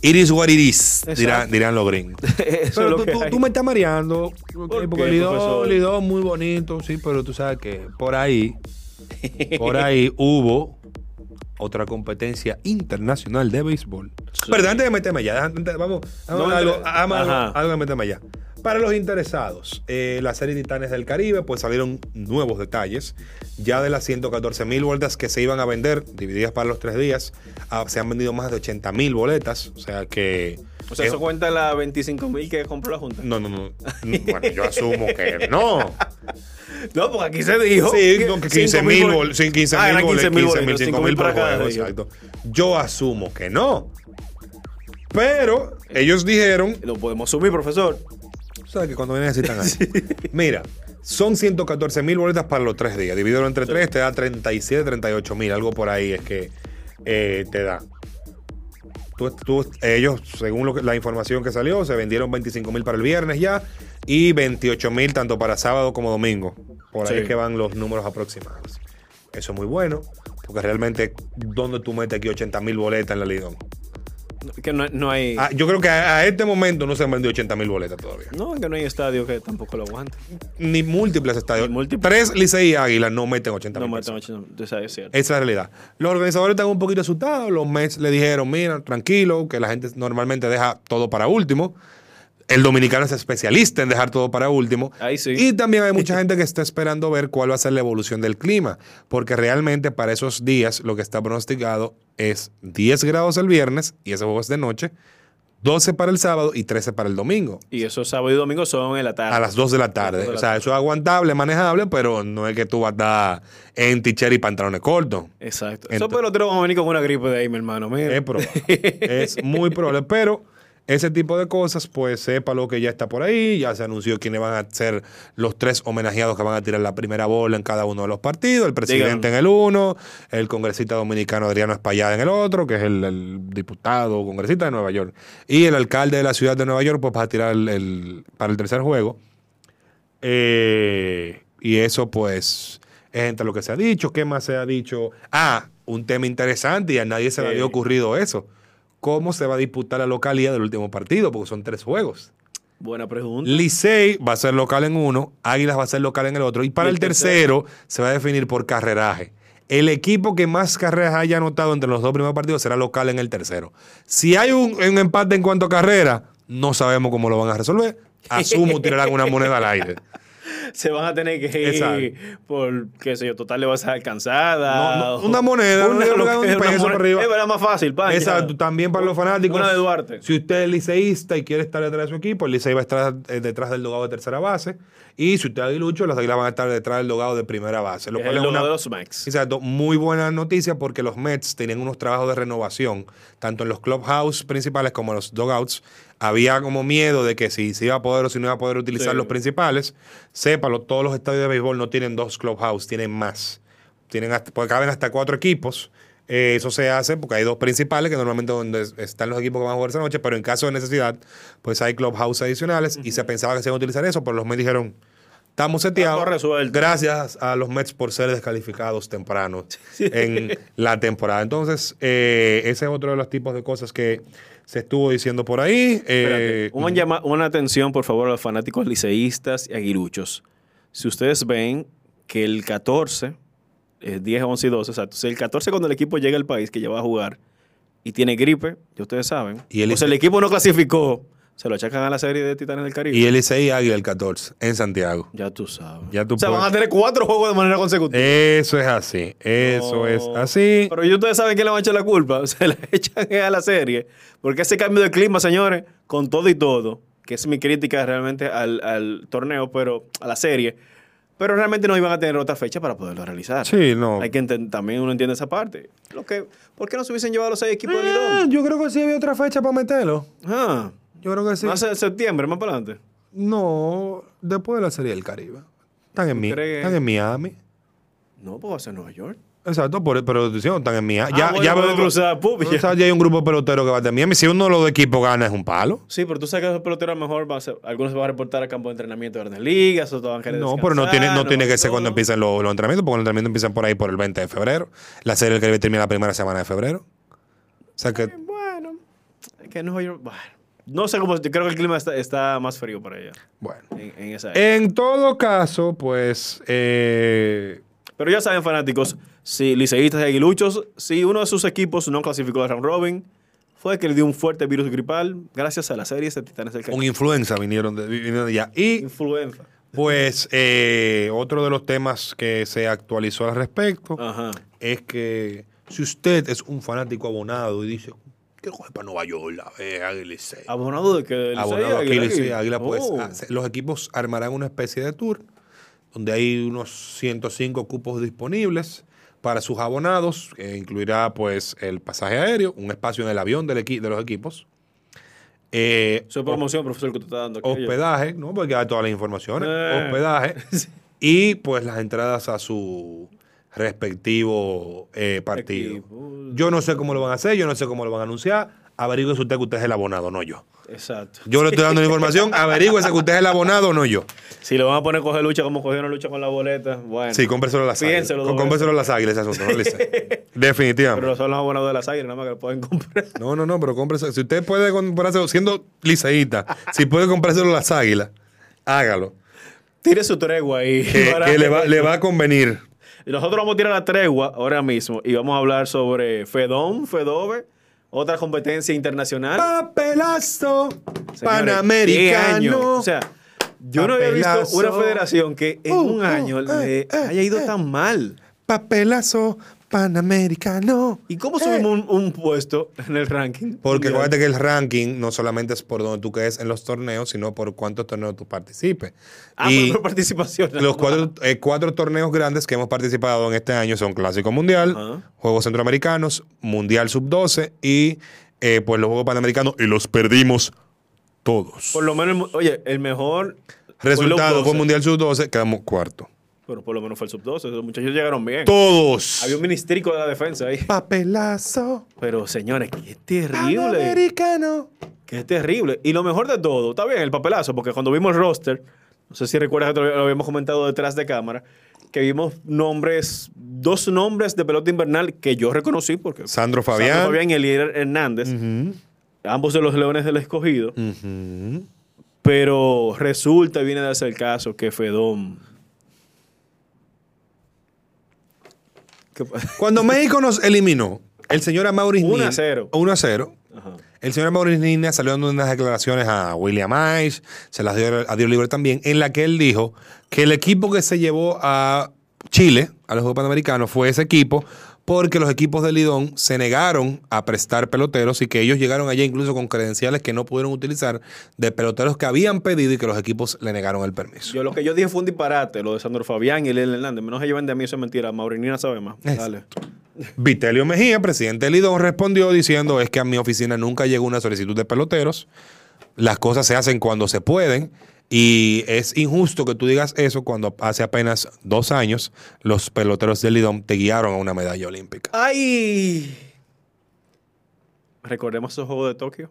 It is what it is, dirán, dirán los gringos. Pero tú, tú- tú me estás mareando. ok,
¿Por
porque
qué,
Lidó,
profesor?
Lidó muy bonito, sí, pero tú sabes que por ahí, por ahí hubo otra competencia internacional de béisbol. Pero antes de meterme allá, antes- vamos, vamos
No,
a algo, algo, de meterme allá. Para los interesados, eh, la serie Titanes del Caribe, pues salieron nuevos detalles. Ya de las 114 mil boletas que se iban a vender, divididas para los tres días, ah, se han vendido más de 80 mil boletas. O sea que.
O sea,
es-
eso cuenta las 25 mil que compró la Junta.
no, no, no. Bueno, yo asumo que no.
No, porque aquí se dijo.
Sí, no, que 15 mil
bol-
boletas. Sí, 15
Ah,
mil
eran
boletas. 15 mil,
boletos,
5 mil por juego. Exacto. Yo asumo que no. Pero ellos dijeron
Lo podemos asumir, profesor.
Sabes que cuando vienen así ahí. Mira, son 114 mil boletas para los tres días. Divídelo entre tres, te da 37, 38 mil. Algo por ahí es que eh, te da. Tú- tú- ellos, según lo que- la información que salió, se vendieron 25 mil para el viernes ya y 28 mil tanto para sábado como domingo. Por ahí
Sí.
es que van los números aproximados. Eso es muy bueno, porque realmente, ¿dónde tú metes aquí 80 mil boletas en la Lidón?
Que no, no hay.
Ah, yo creo que a, a este momento no se han vendido 80 mil boletas todavía.
No, que no hay estadio que tampoco lo aguante.
Ni múltiples estadios.
Ni múltiples.
Tres Licey y Águila no meten 80
No
mil
matan
personas.
80, esa es cierto.
Esa es la realidad. Los organizadores están un poquito asustados. Los Mets le dijeron, mira, tranquilo, que la gente normalmente deja todo para último. El dominicano es especialista en dejar todo para último.
Ahí sí.
Y también hay mucha gente que está esperando ver cuál va a ser la evolución del clima, porque realmente para esos días lo que está pronosticado es 10 grados el viernes, y ese juego es de noche, 12 para el sábado y 13 para el domingo.
Y esos sábado y domingo son en la tarde.
A las 2 de la tarde.
dos de la
O sea,
tarde.
eso es aguantable, manejable, pero no es que tú vas a estar en t-shirt y pantalones cortos.
Exacto.
Ento-
Esos peloteros van a venir con una gripe de ahí, mi hermano. Mira.
Es probable. es muy probable. Pero ese tipo de cosas, pues sepa lo que ya está por ahí. Ya se anunció quiénes van a ser los tres homenajeados que van a tirar la primera bola en cada uno de los partidos. El presidente en el uno, el congresista dominicano Adriano Espallada en el otro, que es el, el diputado congresista de Nueva York. Y el alcalde de la ciudad de Nueva York, pues va a tirar el- el- para el tercer juego. Eh, y eso, pues, es entre lo que se ha dicho. ¿Qué más se ha dicho? Ah, un tema interesante y a nadie se le había ocurrido eso. ¿Cómo se va a disputar la localidad del último partido? Porque son tres juegos.
Buena pregunta.
Licey va a ser local en uno, Águilas va a ser local en el otro. Y para
¿Y el
el tercero, se va a definir por carreraje. El equipo que más carreras haya anotado entre los dos primeros partidos será local en el tercero. Si hay un, un empate en cuanto a carrera, no sabemos cómo lo van a resolver. Asumo tirarán una moneda al aire.
Se van a tener que ir
Exacto.
por, qué sé yo, total le vas a alcanzada.
No, no, una moneda, una-
lo
un
que- una
peso para arriba.
Es verdad, más fácil, pan.
Exacto, también para los fanáticos.
Una de Duarte.
Si usted es liceísta y quiere estar detrás de su equipo, el Licey va a estar eh, detrás del dogado de tercera base. Y si usted es aguilucho, las águilas van a estar detrás del dogado de primera base. Lo cual
el
es una,
de los Max.
Exacto, muy buena noticia porque los Mets tenían unos trabajos de renovación, tanto en los clubhouse principales como en los dogouts. Había como miedo de que si se iba a poder o si no iba a poder utilizar
Sí.
los principales. Sépalo, todos los estadios de béisbol no tienen dos clubhouse, tienen más. Tienen hasta, porque caben hasta cuatro equipos. Eh, eso se hace porque hay dos principales que normalmente donde están los equipos que van a jugar esa noche, pero en caso de necesidad, pues hay clubhouse adicionales y se pensaba que se iban a utilizar eso, pero los Mets dijeron, estamos seteados. Gracias a los Mets por ser descalificados temprano en la temporada. Entonces, eh, ese es otro de los tipos de cosas que se estuvo diciendo por ahí. Eh,
una, llama- una atención, por favor, a los fanáticos liceístas y aguiluchos. Si ustedes ven que el 14, eh, 10, 11 y 12, exacto. Si el 14 cuando el equipo llega al país que ya va a jugar y tiene gripe, ya ustedes saben.
Y el
o sea, el equipo no clasificó, se lo achacan a la serie de Titanes del Caribe.
y el Licey Águila el 14 en Santiago.
ya tú sabes.
Ya tú
o sea,
puedes-
van a tener cuatro juegos de manera consecutiva.
Eso es así. Eso
No.
es así.
Pero ya ustedes saben que le van a echar la culpa. Se la echan a la serie. Porque ese cambio de clima, señores, con todo y todo, que es mi crítica realmente al, al torneo, pero a la serie. Pero realmente no iban a tener otra fecha para poderlo realizar.
Sí, no.
Hay que también uno entiende esa parte. Lo que, ¿Por qué no se hubiesen llevado los seis equipos de
Ah,
Lidón?
yo creo que sí había otra fecha para meterlo.
Ah,
Yo creo que sí.
más en septiembre, más para adelante.
No, después de la Serie del Caribe. Están en, mi, están en Miami.
No, pues va a ser Nueva York.
Exacto, por, pero están en Miami.
Ah,
ya,
bueno,
ya veo-
cruzar, pup, ya.
ya hay un grupo pelotero que va a estar en Miami. Si uno de los equipos gana, es un palo.
Sí, pero tú sabes que los peloteros a lo mejor va a ser- algunos se van a reportar al campo de entrenamiento de Grandes Ligas, otros van a querer
No, pero no tiene, no
descansar,
tiene que ser cuando
todo.
empiezan los, los entrenamientos, porque los entrenamientos empiezan por ahí por el 20 de febrero. La Serie del Caribe termina la primera semana de febrero. O sea que
Bueno, es que Nueva York, bueno, no sé cómo, yo creo que el clima está, está más frío para allá.
Bueno.
En, en esa.
En todo caso, pues. eh,
Pero ya saben, fanáticos, si liceístas y aguiluchos, si uno de sus equipos no clasificó al round robin, fue que le dio un fuerte virus gripal gracias a la serie de Titanes del
con influenza vinieron de, vinieron de allá. Y
Influenza.
pues eh, otro de los temas que se actualizó al respecto
Ajá.
es que si usted es un fanático abonado y dice, quiero coger para Nueva York, la ve, Águila y seis".
Abonado de que
Abonado aquí, Licey, Águila, pues
Oh.
ah, los equipos armarán una especie de tour donde hay unos 105 cupos disponibles para sus abonados, que incluirá pues el pasaje aéreo, un espacio en el avión del equi- de los equipos, eh,
Eso es promoción, profesor, que tú estás dando aquí.
hospedaje, ¿no? Porque hay todas las informaciones.
Eh.
Hospedaje. Y pues las entradas a su respectivo eh, partido.
Equipo.
Yo no sé cómo lo van a hacer, yo no sé cómo lo van a anunciar. Averígüese usted que usted es el abonado, no yo.
Exacto.
Yo le estoy dando la información, averígüese que usted es el abonado, no yo.
Si lo van a poner a coger lucha como cogieron lucha con la boleta, bueno.
Sí, cómpreselo a las águilas. Cómpreselo a las águilas ese asunto, no Licey.
Pero
Definitivamente.
son los abonados de las águilas, nada más que lo pueden comprar.
No, no, no, pero cómprese. Si usted puede comprárselo, siendo liceísta, si puede comprárselo a las águilas, hágalo.
Tire su tregua ahí.
Que, que le, va, le va a convenir.
Y Nosotros vamos a tirar la tregua ahora mismo y vamos a hablar sobre Fedón, Fedove, otra competencia internacional.
Papelazo panamericano.
O sea, yo no había visto una federación que en
Uh,
un
uh,
año le
eh,
haya ido
eh.
tan mal.
Papelazo panamericano.
¿Y cómo subimos un, un puesto en el ranking?
Porque acuérdate que el ranking no solamente es por donde tú quedes en los torneos, sino por cuántos torneos tú participes.
Ah,
y
por participación.
los cuatro, eh, cuatro torneos grandes que hemos participado en este año son Clásico Mundial. Juegos Centroamericanos, Mundial Sub-12 y eh, pues los Juegos Panamericanos y los perdimos todos.
Por lo menos, oye, el mejor
Resultado
fue
Mundial Sub-12, quedamos cuarto.
Pero por lo menos fue el sub-12. Los muchachos llegaron bien.
Todos.
Había un ministrico de la defensa ahí.
Papelazo
Pero señores, qué terrible.
panamericano.
Qué terrible. Y lo mejor de todo, está bien el papelazo, porque cuando vimos el roster, no sé si recuerdas que lo habíamos comentado detrás de cámara, que vimos nombres, dos nombres de pelota invernal que yo reconocí, porque
Sandro Fabián.
Sandro Fabián y Elier Hernández, ambos de los Leones del Escogido, pero resulta viene a darse el caso que Fedón. ¿Qué pa-
Cuando México nos eliminó, el señor Amaury
1 a 0.
1 a 0.
Ajá.
El señor Amaury Nina salió dando unas declaraciones a William Ice, se las dio a Dios Libre también, en la que él dijo que el equipo que se llevó a Chile, a los Juegos Panamericanos, fue ese equipo porque los equipos de Lidón se negaron a prestar peloteros y que ellos llegaron allá incluso con credenciales que no pudieron utilizar de peloteros que habían pedido y que los equipos le negaron el permiso.
Yo lo que yo dije fue un disparate, lo de Sandro Fabián y Elier Hernández. No se lleven de mí, eso es mentira. Maurinina sabe más. Dale.
Vitelio Mejía, presidente de Lidón, respondió diciendo es que a mi oficina nunca llegó una solicitud de peloteros. Las cosas se hacen cuando se pueden y es injusto que tú digas eso cuando hace apenas dos años los peloteros de Lidón te guiaron a una medalla olímpica.
¡Ay! Recordemos esos Juegos de Tokio.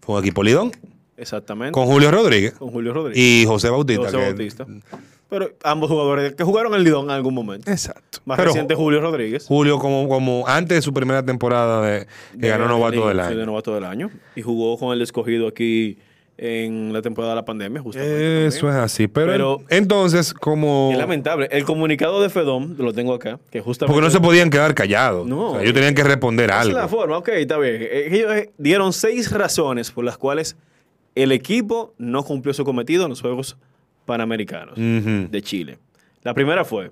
Fue un equipo Lidón
Exactamente.
con Julio Rodríguez
Con Julio Rodríguez.
y José Bautista.
José
que-
Bautista. Pero ambos jugadores que jugaron en Lidón en algún momento.
Exacto.
Más
Pero
reciente Julio Rodríguez.
Julio como, como antes de su primera temporada de, que ganó novato del año.
de novato del año. Y jugó con el escogido aquí en la temporada de la pandemia, justamente.
Eso es así. Pero,
Pero-
entonces, como...
Es lamentable. El comunicado de Fedom, lo tengo acá, que justamente...
Porque no se podían quedar callados.
No.
O sea, ellos tenían que responder algo.
es la forma, ok, está bien. Eh, Ellos eh, dieron seis razones por las cuales el equipo no cumplió su cometido en los Juegos Panamericanos de Chile. La primera fue,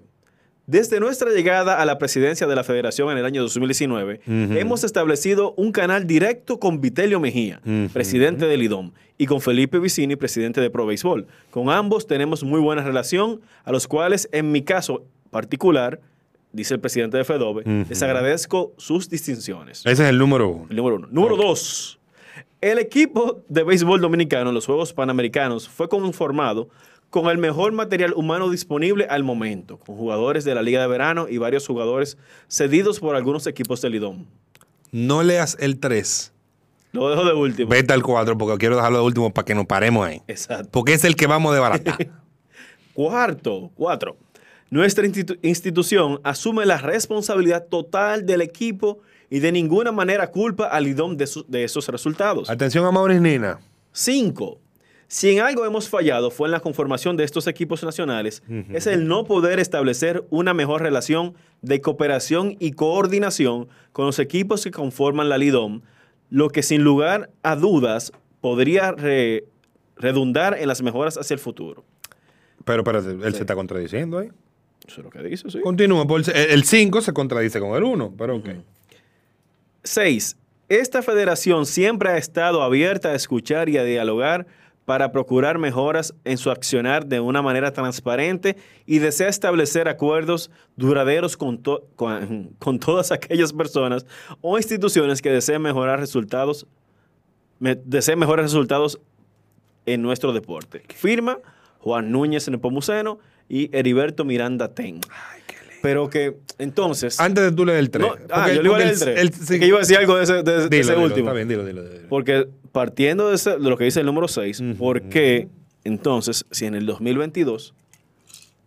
desde nuestra llegada a la presidencia de la federación en el año 2019, hemos establecido un canal directo con Vitelio Mejía, presidente del IDOM, y con Felipe Vicini, presidente de Pro Béisbol. Con ambos tenemos muy buena relación, a los cuales, en mi caso particular, dice el presidente de FEDOBE, les agradezco sus distinciones.
Ese es el número uno.
El número uno. Número dos. El equipo de béisbol dominicano en los Juegos Panamericanos fue conformado con el mejor material humano disponible al momento, con jugadores de la Liga de Verano y varios jugadores cedidos por algunos equipos del IDOM.
No leas el 3.
Lo dejo de último.
Vete al 4 porque quiero dejarlo de último para que nos paremos ahí.
Exacto.
Porque es el que vamos de barata.
Cuarto, cuatro. Nuestra institu- institución asume la responsabilidad total del equipo y de ninguna manera culpa al IDOM de, esos resultados.
Atención a Maurice Nina.
Cinco. Si en algo hemos fallado fue en la conformación de estos equipos nacionales, es el no poder establecer una mejor relación de cooperación y coordinación con los equipos que conforman la LIDOM, lo que sin lugar a dudas podría re- redundar en las mejoras hacia el futuro.
Pero espérate, él se está contradiciendo ahí.
Eso es lo que dice, sí.
Continúa. El 5 se contradice con el 1, pero ok.
6. Esta federación siempre ha estado abierta a escuchar y a dialogar para procurar mejoras en su accionar de una manera transparente y desea establecer acuerdos duraderos con, con, todas aquellas personas o instituciones que deseen mejorar resultados me desee mejores resultados en nuestro deporte. Firma Juan Núñez Nepomuceno y Heriberto Miranda Ten. Pero que, entonces...
Antes de tú leer el 3.
No, ah, yo le iba a leer el 3. que iba a decir algo de ese, de, de ese último.
Está bien, dilo, dilo, dilo.
Porque partiendo de, ese- de lo que dice el número 6, ¿por qué entonces, si en el 2022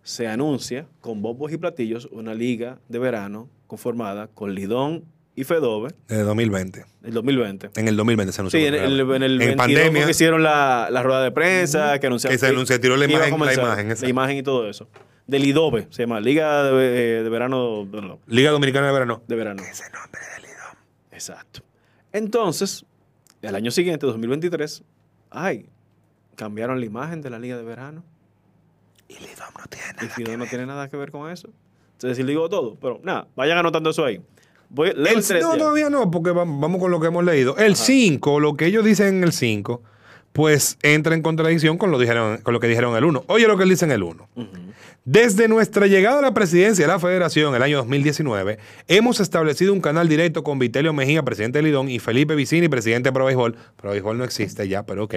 se anuncia con bombos y platillos una liga de verano conformada con Lidón y Fedove,
Desde 2020.
el 2020?
En el 2020 se anunció.
Sí, en el, en el 22
pandemia.
que hicieron la, la rueda de prensa, que anunciaron
Que se anunció, tiró la imagen- la imagen,
la imagen y todo eso. Del IDOVE, se llama Liga de, eh, de Verano no, no,
Liga Dominicana de Verano.
de Verano. Ese nombre del Lidón. Exacto. Entonces, el año siguiente, 2023, ay, cambiaron la imagen de la Liga de Verano. Y Lidón no tiene nada, y Lidón no tiene nada que ver con eso. Entonces, sí digo todo, pero nada, vayan anotando eso ahí. Voy, leo el
El-
3
no,
ya.
todavía no, porque va- vamos con lo que hemos leído. El 5, lo que ellos dicen en el 5, pues entra en contradicción con lo, dijeron, con lo que dijeron en el 1. Oye lo que él dice en el 1. Desde nuestra llegada a la presidencia de la federación el año 2019, hemos establecido un canal directo con Vitelio Mejía, presidente de Lidón, y Felipe Vicini, presidente de Pro Béisbol. Pro Béisbol no existe ya, pero ok.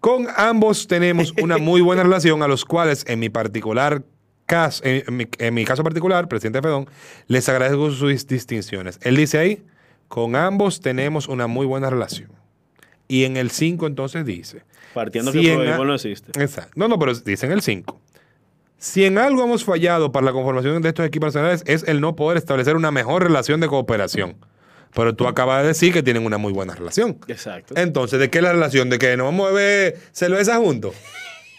Con ambos tenemos una muy buena relación, a los cuales en mi particular caso, en, en mi, en mi caso particular, presidente de Fedón, les agradezco sus distinciones. Él dice ahí, con ambos tenemos una muy buena relación. Y en el 5 entonces dice,
Partiendo
si
que Pro
a-
no existe.
Exacto. No, no, pero dice en el 5. Si en algo hemos fallado para la conformación de estos equipos nacionales es el no poder establecer una mejor relación de cooperación. Pero tú acabas de decir que tienen una muy buena relación.
Exacto.
Entonces, ¿de qué es la relación? ¿De que nos vamos a beber cerveza juntos?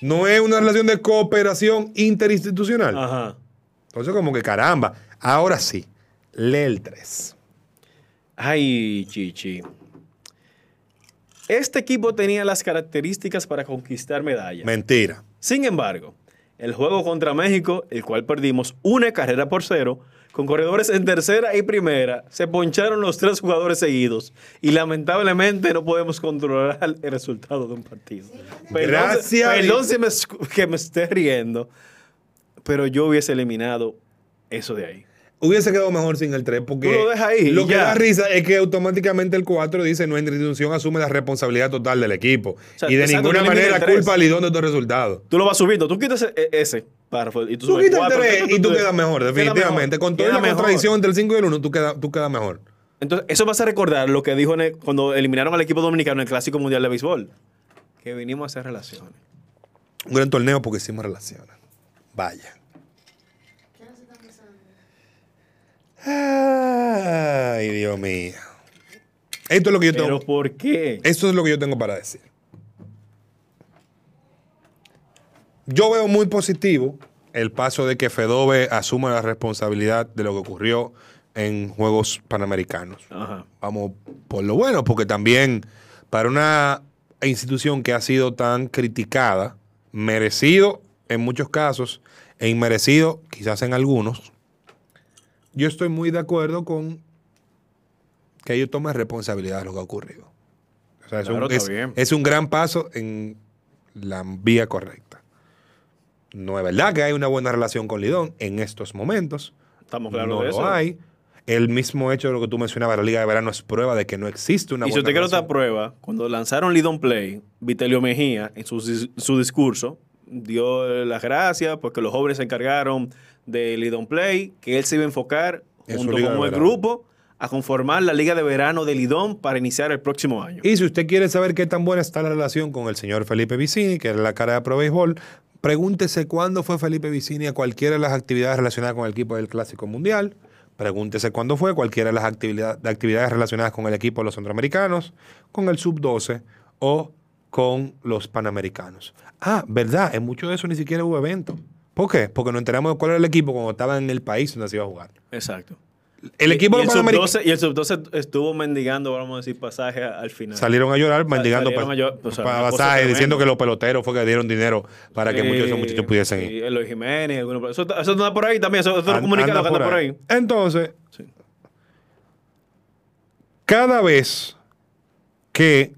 No es una relación de cooperación interinstitucional.
Ajá.
Entonces, como que caramba. Ahora sí, lee el 3.
Ay, Chichi. Este equipo tenía las características para conquistar medallas.
Mentira.
Sin embargo, el juego contra México, el cual perdimos una carrera por cero, con corredores en tercera y primera, se poncharon los tres jugadores seguidos y lamentablemente no podemos controlar el resultado de un partido. Perdón,
Gracias.
Perdón si me escu- que me esté riendo, pero yo hubiese eliminado eso de ahí.
Hubiese quedado mejor sin el 3 porque
Tú lo dejas ahí
lo que
ya.
da risa es que automáticamente el 4 dice nuestra institución asume la responsabilidad total del equipo
sea,
y de
exacto,
ninguna manera culpa al Lidón de estos resultados.
Tú lo vas subiendo, tú quitas e- ese párrafo y tú,
Tú
subes
quitas el
cuatro,
3 y tú quedas mejor,
Queda
definitivamente.
mejor,
Con toda
queda
la
mejor.
contradicción entre el 5 y el 1, tú quedas tú quedas mejor.
Entonces, eso vas a recordar lo que dijo en el- cuando eliminaron al equipo dominicano en el Clásico Mundial de Béisbol. Que vinimos a hacer relaciones.
Un gran torneo porque hicimos relaciones. Vaya. Ay, Dios mío. Esto es lo que yo tengo.
¿Pero por qué?
Esto es lo que yo tengo para decir. Yo veo muy positivo el paso de que Fedove asuma la responsabilidad de lo que ocurrió en Juegos Panamericanos.
Ajá.
Vamos por lo bueno, porque también para una institución que ha sido tan criticada, merecido en muchos casos e inmerecido quizás en algunos, yo estoy muy de acuerdo con que ellos tomen responsabilidad de lo que ha ocurrido. O sea, es,
Claro,
un, es- un gran paso en la vía correcta. No es verdad que hay una buena relación con Lidón en estos momentos.
Estamos claros
no
de
lo
eso.
hay. El mismo hecho de lo que tú mencionabas, la Liga de Verano es prueba de que no existe una
y si usted quiere otra prueba, cuando lanzaron Lidon Play, Vitelio Mejía, en su, su discurso, dio las gracias porque los jóvenes se encargaron de Lidon Play, que él se iba a enfocar
En
junto con el grupo a conformar la Liga de Verano de Lidón para iniciar el próximo año.
Y si usted quiere saber qué tan buena está la relación con el señor Felipe Vicini, que es la cara de Pro Béisbol, pregúntese cuándo fue Felipe Vicini a cualquiera de las actividades relacionadas con el equipo del Clásico Mundial. Pregúntese cuándo fue cualquiera de las actividad- de actividades relacionadas con el equipo de los centroamericanos, con el sub-12 o con los panamericanos. Ah, verdad, en mucho de eso ni siquiera hubo evento. ¿Por qué? Porque nos enteramos de cuál era el equipo cuando estaba en el país donde se iba a jugar.
Exacto.
El equipo
y,
de
el
los panamericanos
sub-12 y el sub-12 estuvo mendigando, vamos a decir, pasaje a- al final.
salieron a llorar mendigando pa-
a llorar, o sea,
pa-
una cosa
pasajes,
tremenda.
diciendo que los peloteros fue que dieron dinero para que
Sí,
muchos de esos muchachos pudiesen ir.
sí, Eloy Jiménez, alguno por- eso, eso anda por ahí también, eso, eso comunicado
anda
por ahí.
Entonces,
Sí.
cada vez que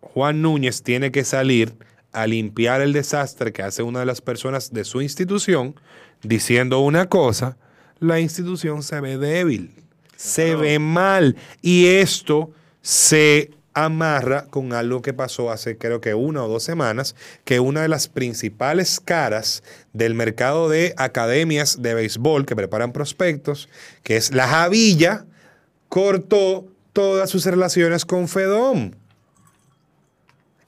Juan Núñez tiene que salir a limpiar el desastre que hace una de las personas de su institución, diciendo una cosa, la institución se ve débil, se ve mal. Y esto se amarra con algo que pasó hace creo que una o dos semanas, que una de las principales caras del mercado de academias de béisbol que preparan prospectos, que es la Javilla, cortó todas sus relaciones con Fedom.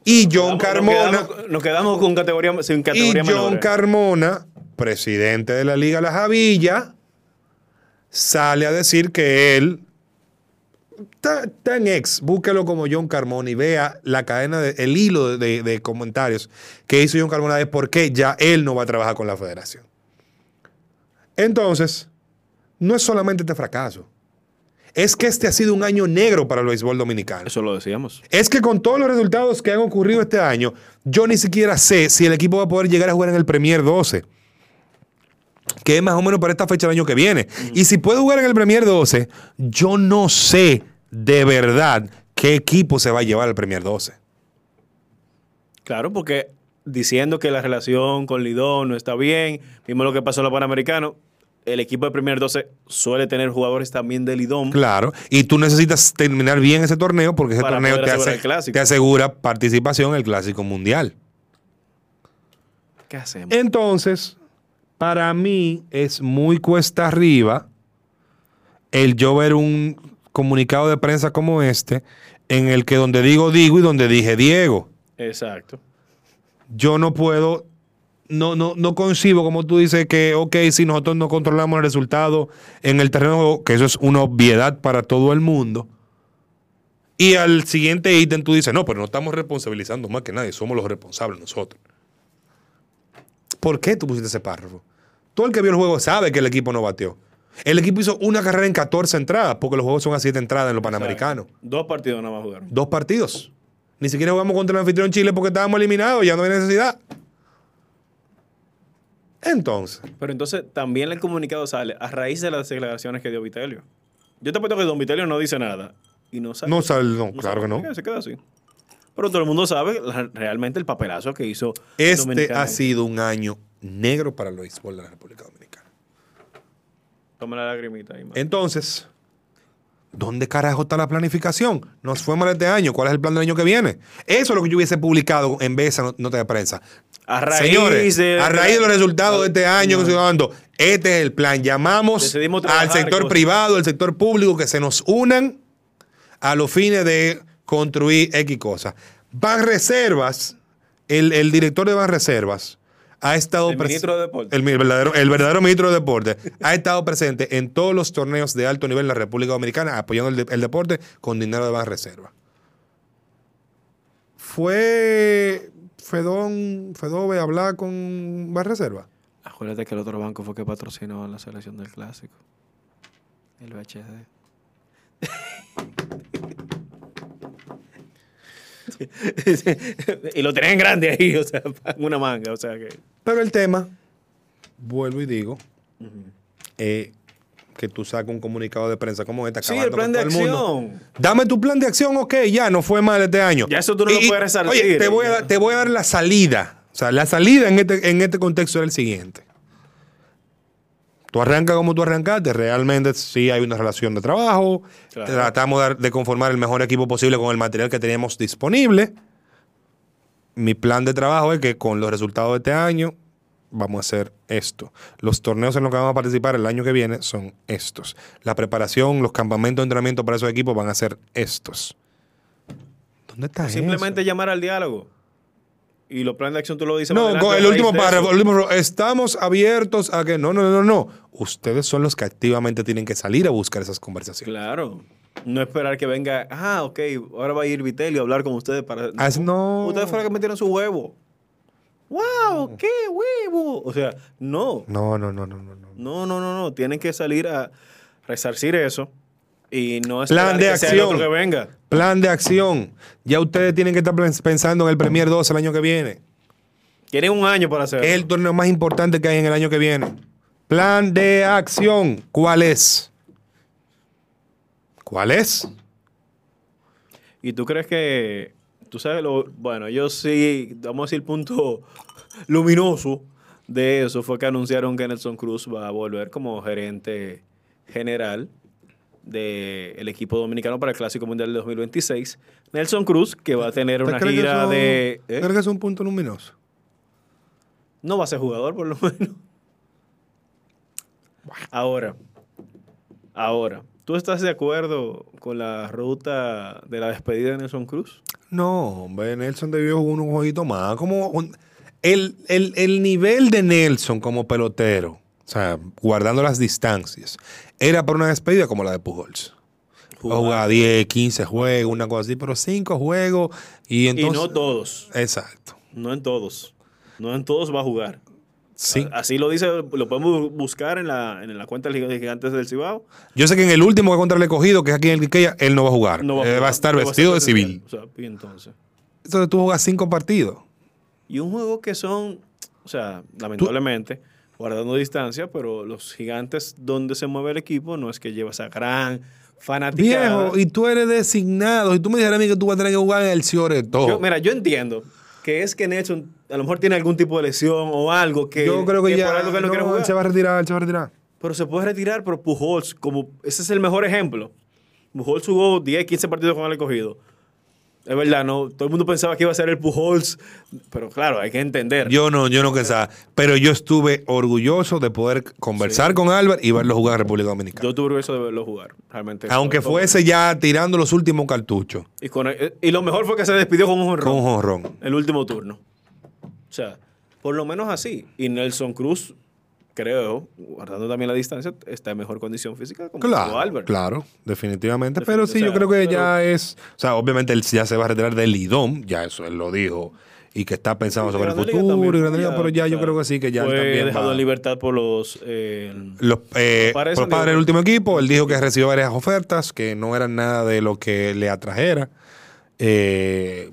Y John
Nos
Carmona...
quedamos, nos quedamos con categoría, sin
Y
categoría
John
menores.
Carmona, presidente de la Liga La Javilla, sale a decir que él está, está en ex, búsquelo como John Carmona y vea la cadena, de- el hilo de, de comentarios que hizo John Carmona de por qué ya él no va a trabajar con la federación. Entonces, no es solamente este fracaso, es que este ha sido un año negro para el béisbol dominicano.
Eso lo decíamos.
Es que con todos los resultados que han ocurrido este año, yo ni siquiera sé si el equipo va a poder llegar a jugar en el Premier 12. Que es más o menos para esta fecha del año que viene. Y si puede jugar en el Premier 12, yo no sé de verdad qué equipo se va a llevar al Premier 12.
Claro, porque diciendo que la relación con Lidón no está bien, vimos lo que pasó en los Panamericanos, el equipo de Premier 12 suele tener jugadores también de Lidón.
Claro. Y tú necesitas terminar bien ese torneo porque ese torneo te, hace- te asegura participación en el Clásico Mundial.
¿Qué hacemos?
Entonces, para mí es muy cuesta arriba el yo ver un comunicado de prensa como este, en el que donde digo digo y donde dije Diego.
Exacto.
Yo no puedo, no, no, no concibo, como tú dices, que, ok, si nosotros no controlamos el resultado en el terreno, que eso es una obviedad para todo el mundo. Y al siguiente ítem tú dices, no, pero no estamos responsabilizando más que nadie, somos los responsables nosotros. ¿Por qué tú pusiste ese párrafo? Todo el que vio el juego sabe que el equipo no bateó. El equipo hizo una carrera en 14 entradas, porque los juegos son a 7 entradas en los Panamericanos.
Dos partidos nada más jugaron.
Dos partidos. Ni siquiera jugamos contra el anfitrión Chile porque estábamos eliminados, ya no hay necesidad. Entonces,
Pero entonces también el comunicado sale a raíz de las declaraciones que dio Vitelio. Yo te apuesto que Don Vitelio no dice nada. Y no sabe.
no sale, no,
no
claro que no.
Se queda así. Pero todo el mundo sabe la- realmente el papelazo que hizo.
Este
Dominicana.
ha sido un año negro para el béisbol de la República Dominicana.
Toma la lagrimita ahí.
Entonces, ¿dónde carajo está la planificación? Nos fue mal este año. ¿Cuál es el plan del año que viene? Eso es lo que yo hubiese publicado en vez de nota de prensa.
A raíz
Señores,
de-
a raíz de los resultados de este año que estoy dando, este es el plan. Llamamos al sector privado, al sector público, que se nos unan a los fines de construir X cosas. Van Reservas, el, el director de Van Reservas, ha estado
El
pres-
ministro de Deportes.
El, verdadero, el verdadero ministro de Deporte ha estado presente en todos los torneos de alto nivel en la República Dominicana, apoyando el, de- el deporte con dinero de Ban Reserva. ¿Fue Fedón, Fedove a hablar con Ban Reserva?
Acuérdate que el otro banco fue que patrocinó la selección del clásico. El VHD. y lo tenían grande ahí, o sea, en una manga, o sea que.
Pero el tema, vuelvo y digo, eh, que tú sacas un comunicado de prensa como este.
Sí, el plan de
todo el mundo.
acción.
Dame tu plan de acción, ok, ya, no fue mal este año.
Ya eso tú no lo puedes resarcir.
Oye, te voy, a, te voy a dar la salida. O sea, la salida en este, en este contexto es el siguiente. Tú arrancas como tú arrancaste, realmente sí hay una relación de trabajo,
Claro.
tratamos de, de conformar el mejor equipo posible con el material que teníamos disponible. Mi plan de trabajo es que con los resultados de este año vamos a hacer esto. Los torneos en los que vamos a participar el año que viene son estos. La preparación, los campamentos de entrenamiento para esos equipos van a ser estos. ¿Dónde está
Simplemente llamar al diálogo. Y los planes de acción tú lo dices.
No,
adelante
el último párrafo, el último estamos abiertos a que no, no, no, no. Ustedes son los que activamente tienen que salir a buscar esas conversaciones.
Claro. No esperar que venga, ah, ok, ahora va a ir Vitelio a hablar con ustedes para.
Ah, no.
Ustedes fueron los que metieron su huevo. ¡Wow! ¡Qué huevo! O sea, no.
No, no, no, no, no. no.
No, no, no, no. Tienen que salir a resarcir eso. Y no
Plan
esperar
de
que sea el
acción.
otro que venga.
Plan de acción. Ya ustedes tienen que estar pens- pensando en el Premier 2 el año que viene.
Tienen un año para hacerlo.
Es el torneo más importante que hay en el año que viene. Plan de acción. ¿Cuál es? ¿Cuál es?
¿Y tú crees que, tú sabes, lo, bueno, yo sí, vamos a decir, punto luminoso de eso fue que anunciaron que Nelson Cruz va a volver como gerente general del equipo dominicano para el Clásico Mundial del 2026. Nelson Cruz, que va a tener una
¿Crees que
gira de... ¿eh?
¿Crees que es un punto luminoso?
No va a ser jugador, por lo menos. Ahora, ahora, ¿tú estás de acuerdo con la ruta de la despedida de Nelson Cruz?
No, hombre, Nelson debió jugar un jueguito más. Como un- el, el- el nivel de Nelson como pelotero, o sea, guardando las distancias, era para una despedida como la de Pujols. Va a jugar 10, 15 juegos, una cosa así, pero 5 juegos y entonces...
y no todos,
Exacto.
no en todos. No en todos va a jugar.
Sí.
Así lo dice, lo podemos buscar en la, en la cuenta de gigantes del Cibao.
Yo sé que en el último que contra el escogido, que es aquí en el Quiqueya, él no va a jugar.
No va a,
Eh,
jugar,
va a estar
no va a
vestido de civil.
O sea, y entonces.
Entonces tú jugas 5 partidos.
Y un juego que son, o sea, lamentablemente, guardando distancia, pero los gigantes donde se mueve el equipo no es que lleva esa gran fanaticada.
Viejo, y tú eres designado. Y tú me dijeras a mí que tú vas a tener que jugar en el Ciore todo.
Yo- mira, yo entiendo que es que Nelson a lo mejor tiene algún tipo de lesión o algo que,
Yo creo que, ya
por algo que no, quiere
no,
jugar.
se va a retirar, él se va a retirar.
Pero se puede retirar, pero Pujols, como ese es el mejor ejemplo. Pujols jugó 10, 15 partidos con el escogido. Es verdad, no, todo el mundo pensaba que iba a ser el Pujols, pero claro, hay que entender.
Yo no, yo no pensaba. Pero yo estuve orgulloso de poder conversar con Álvaro y verlo jugar en República Dominicana.
Yo tuve orgulloso de verlo jugar, realmente.
Aunque
Fue-
fuese ya tirando los últimos cartuchos
Y, con- y lo mejor fue que se despidió con un
con
jonrón.
un jonrón.
El último turno. O sea, por lo menos así. Y Nelson Cruz, creo, guardando también la distancia, está en mejor condición física como
Claro,
Albert.
claro, definitivamente. Pero sí,
o sea,
yo creo que
pero-
ya es. O sea, obviamente él ya se va a retirar del IDOM, ya eso él lo dijo. Y que está pensando
Y
sobre el futuro
también,
y Grande Liga, pero ya
o
yo creo que sí, que ya
fue
también.
dejado
va-
en libertad por los. eh,
Los, eh,
Parece
por los padres del último equipo, él dijo que recibió varias ofertas que no eran nada de lo que le atrajera. Eh,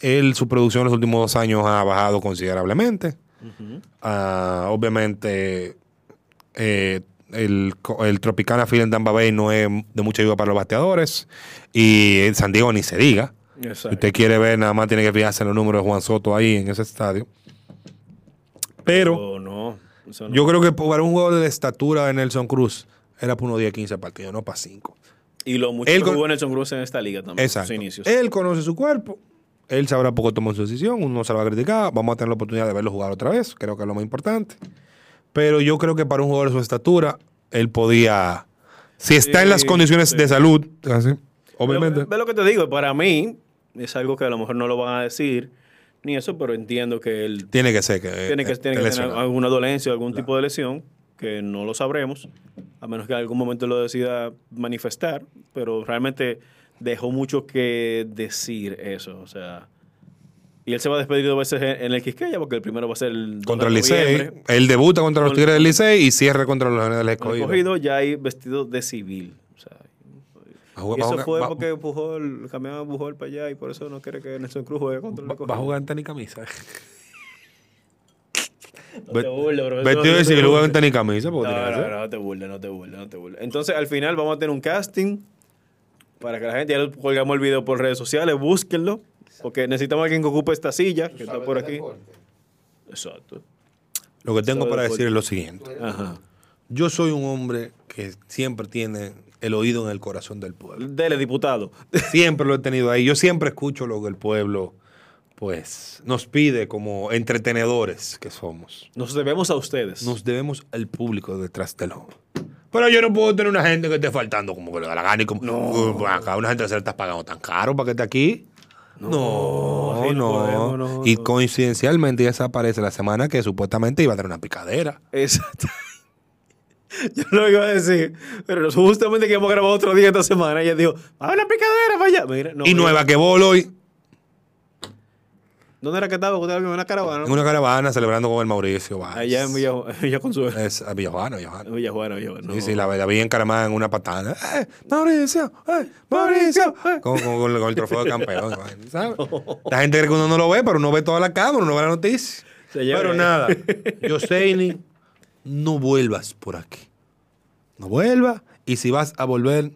él, su producción en los últimos dos años ha bajado considerablemente. Ah, obviamente, eh, el, el Tropicana Field en Tampa Bay no es de mucha ayuda para los bateadores. Y en San Diego ni se diga. Si usted quiere ver, nada más tiene que fijarse en los números de Juan Soto ahí en ese estadio. Pero.
Oh, no.
Yo creo que para un jugador de estatura de Nelson Cruz era para unos 10, 15 partidos, no para 5.
Y lo mucho
Él
que jugó Nelson Cruz en esta liga también.
Exacto.
Sus inicios.
Él conoce su cuerpo. Él sabrá poco tomar su decisión. Uno se lo va a criticar. Vamos a tener la oportunidad de verlo jugar otra vez. Creo que es lo más importante. Pero yo creo que para un jugador de su estatura, él podía. Si está en las condiciones
sí.
de salud, así, obviamente.
Ve, lo que te digo, para mí es algo que a lo mejor no lo van a decir ni eso, pero entiendo que él
tiene que ser que.
tiene que,
eh,
tiene que tener alguna dolencia o algún tipo de lesión que no lo sabremos, a menos que en algún momento lo decida manifestar, pero realmente dejó mucho que decir eso, o sea, y él se va a despedir dos veces en el Quisqueya porque el primero va a ser el 2
Contra
de
el Licey. Él debuta contra los Tigres del Licey y cierra contra los Leones del Escogido.
Escogido ya hay vestido de civil, o sea, y eso
jugar-
fue
va-
porque Pujol, cambiaron a Pujol para allá y por eso no quiere que Nelson Cruz juegue contra el Escogido.
va a jugar en tenis camisa.
No te burles, bro.
Vestido de civil, juega tenis camisa.
No, no, no, no te burles, no te burles, no te burles. Entonces, al final vamos a tener un casting para que la gente, ya lo colgamos el video por redes sociales, búsquenlo, porque necesitamos a alguien que ocupe esta silla, que está por aquí. Exacto.
Lo que tengo para
de
decir es lo siguiente.
Ajá.
Yo soy un hombre que siempre tiene el oído en el corazón del pueblo.
Dele, diputado.
Siempre lo he tenido ahí. Yo siempre escucho lo que el pueblo pues nos pide como entretenedores que somos.
Nos debemos a ustedes.
Nos debemos al público detrás del ojo. Pero yo no puedo tener una gente que esté faltando como que le da la gana y como "Uh, acá una gente se le está pagando tan caro para que esté aquí. No, no.
no podemos, no,
y
no.
coincidencialmente ella aparece la semana que supuestamente iba a tener una picadera.
Exacto. Yo no iba a decir, pero justamente que hemos grabado otro día esta semana, ella dijo, a una picadera, vaya. Mira, no,
y
mira.
nueva que bolo y
¿Dónde era que estaba? ¿Usted en una caravana?
en una caravana celebrando con el Mauricio. Valls.
Allá en Villa, Villa Consuelo.
Es a Villajuana, Villajuana.
Villa Juana, Villa Juana.
Sí, sí, la, la vi encaramada en una patada. ¡Eh, Mauricio! ¡Eh, Mauricio! Con, con- con el- con el trofeo de campeón. ¿sabes? La gente cree que uno no lo ve, pero uno ve toda la cámara, uno ve la noticia. Pero nada, Yoseini, no vuelvas por aquí. No vuelvas. Y si vas a volver,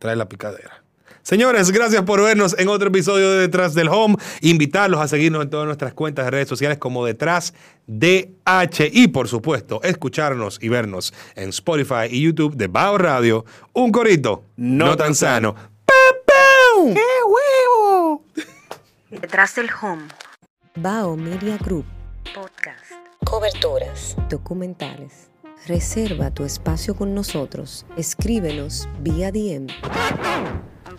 trae la picadera. Señores, gracias por vernos en otro episodio de Detrás del Home. Invitarlos a seguirnos en todas nuestras cuentas de redes sociales como Detrás DH y por supuesto escucharnos y vernos en Spotify y YouTube de Bao Radio. Un corito no, tan sano. ¡Pau, ¡Qué huevo!
Detrás del Home. Bao Media Group. Podcast. Coberturas. Documentales. Reserva tu espacio con nosotros. Escríbenos vía DM.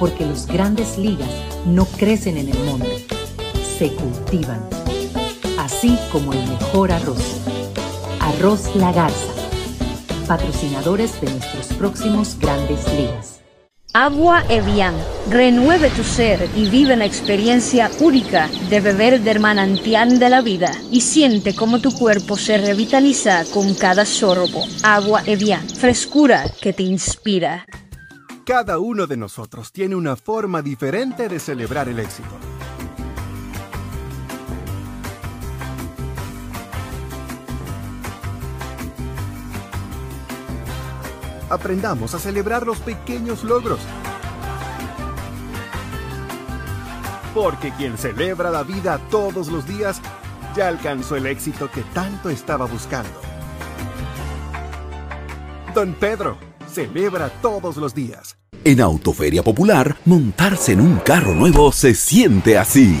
Porque los grandes ligas no crecen en el monte, se cultivan. Así como el mejor arroz. Arroz La Garza. Patrocinadores de nuestros próximos grandes ligas.
Agua Evian. Renueve tu ser y vive la experiencia única de beber del manantial de la vida y siente cómo tu cuerpo se revitaliza con cada sorbo. Agua Evian. Frescura que te inspira.
Cada uno de nosotros tiene una forma diferente de celebrar el éxito. Aprendamos a celebrar los pequeños logros. Porque quien celebra la vida todos los días ya alcanzó el éxito que tanto estaba buscando. Don Pedro, celebra todos los días.
En Autoferia Popular, montarse en un carro nuevo se siente así.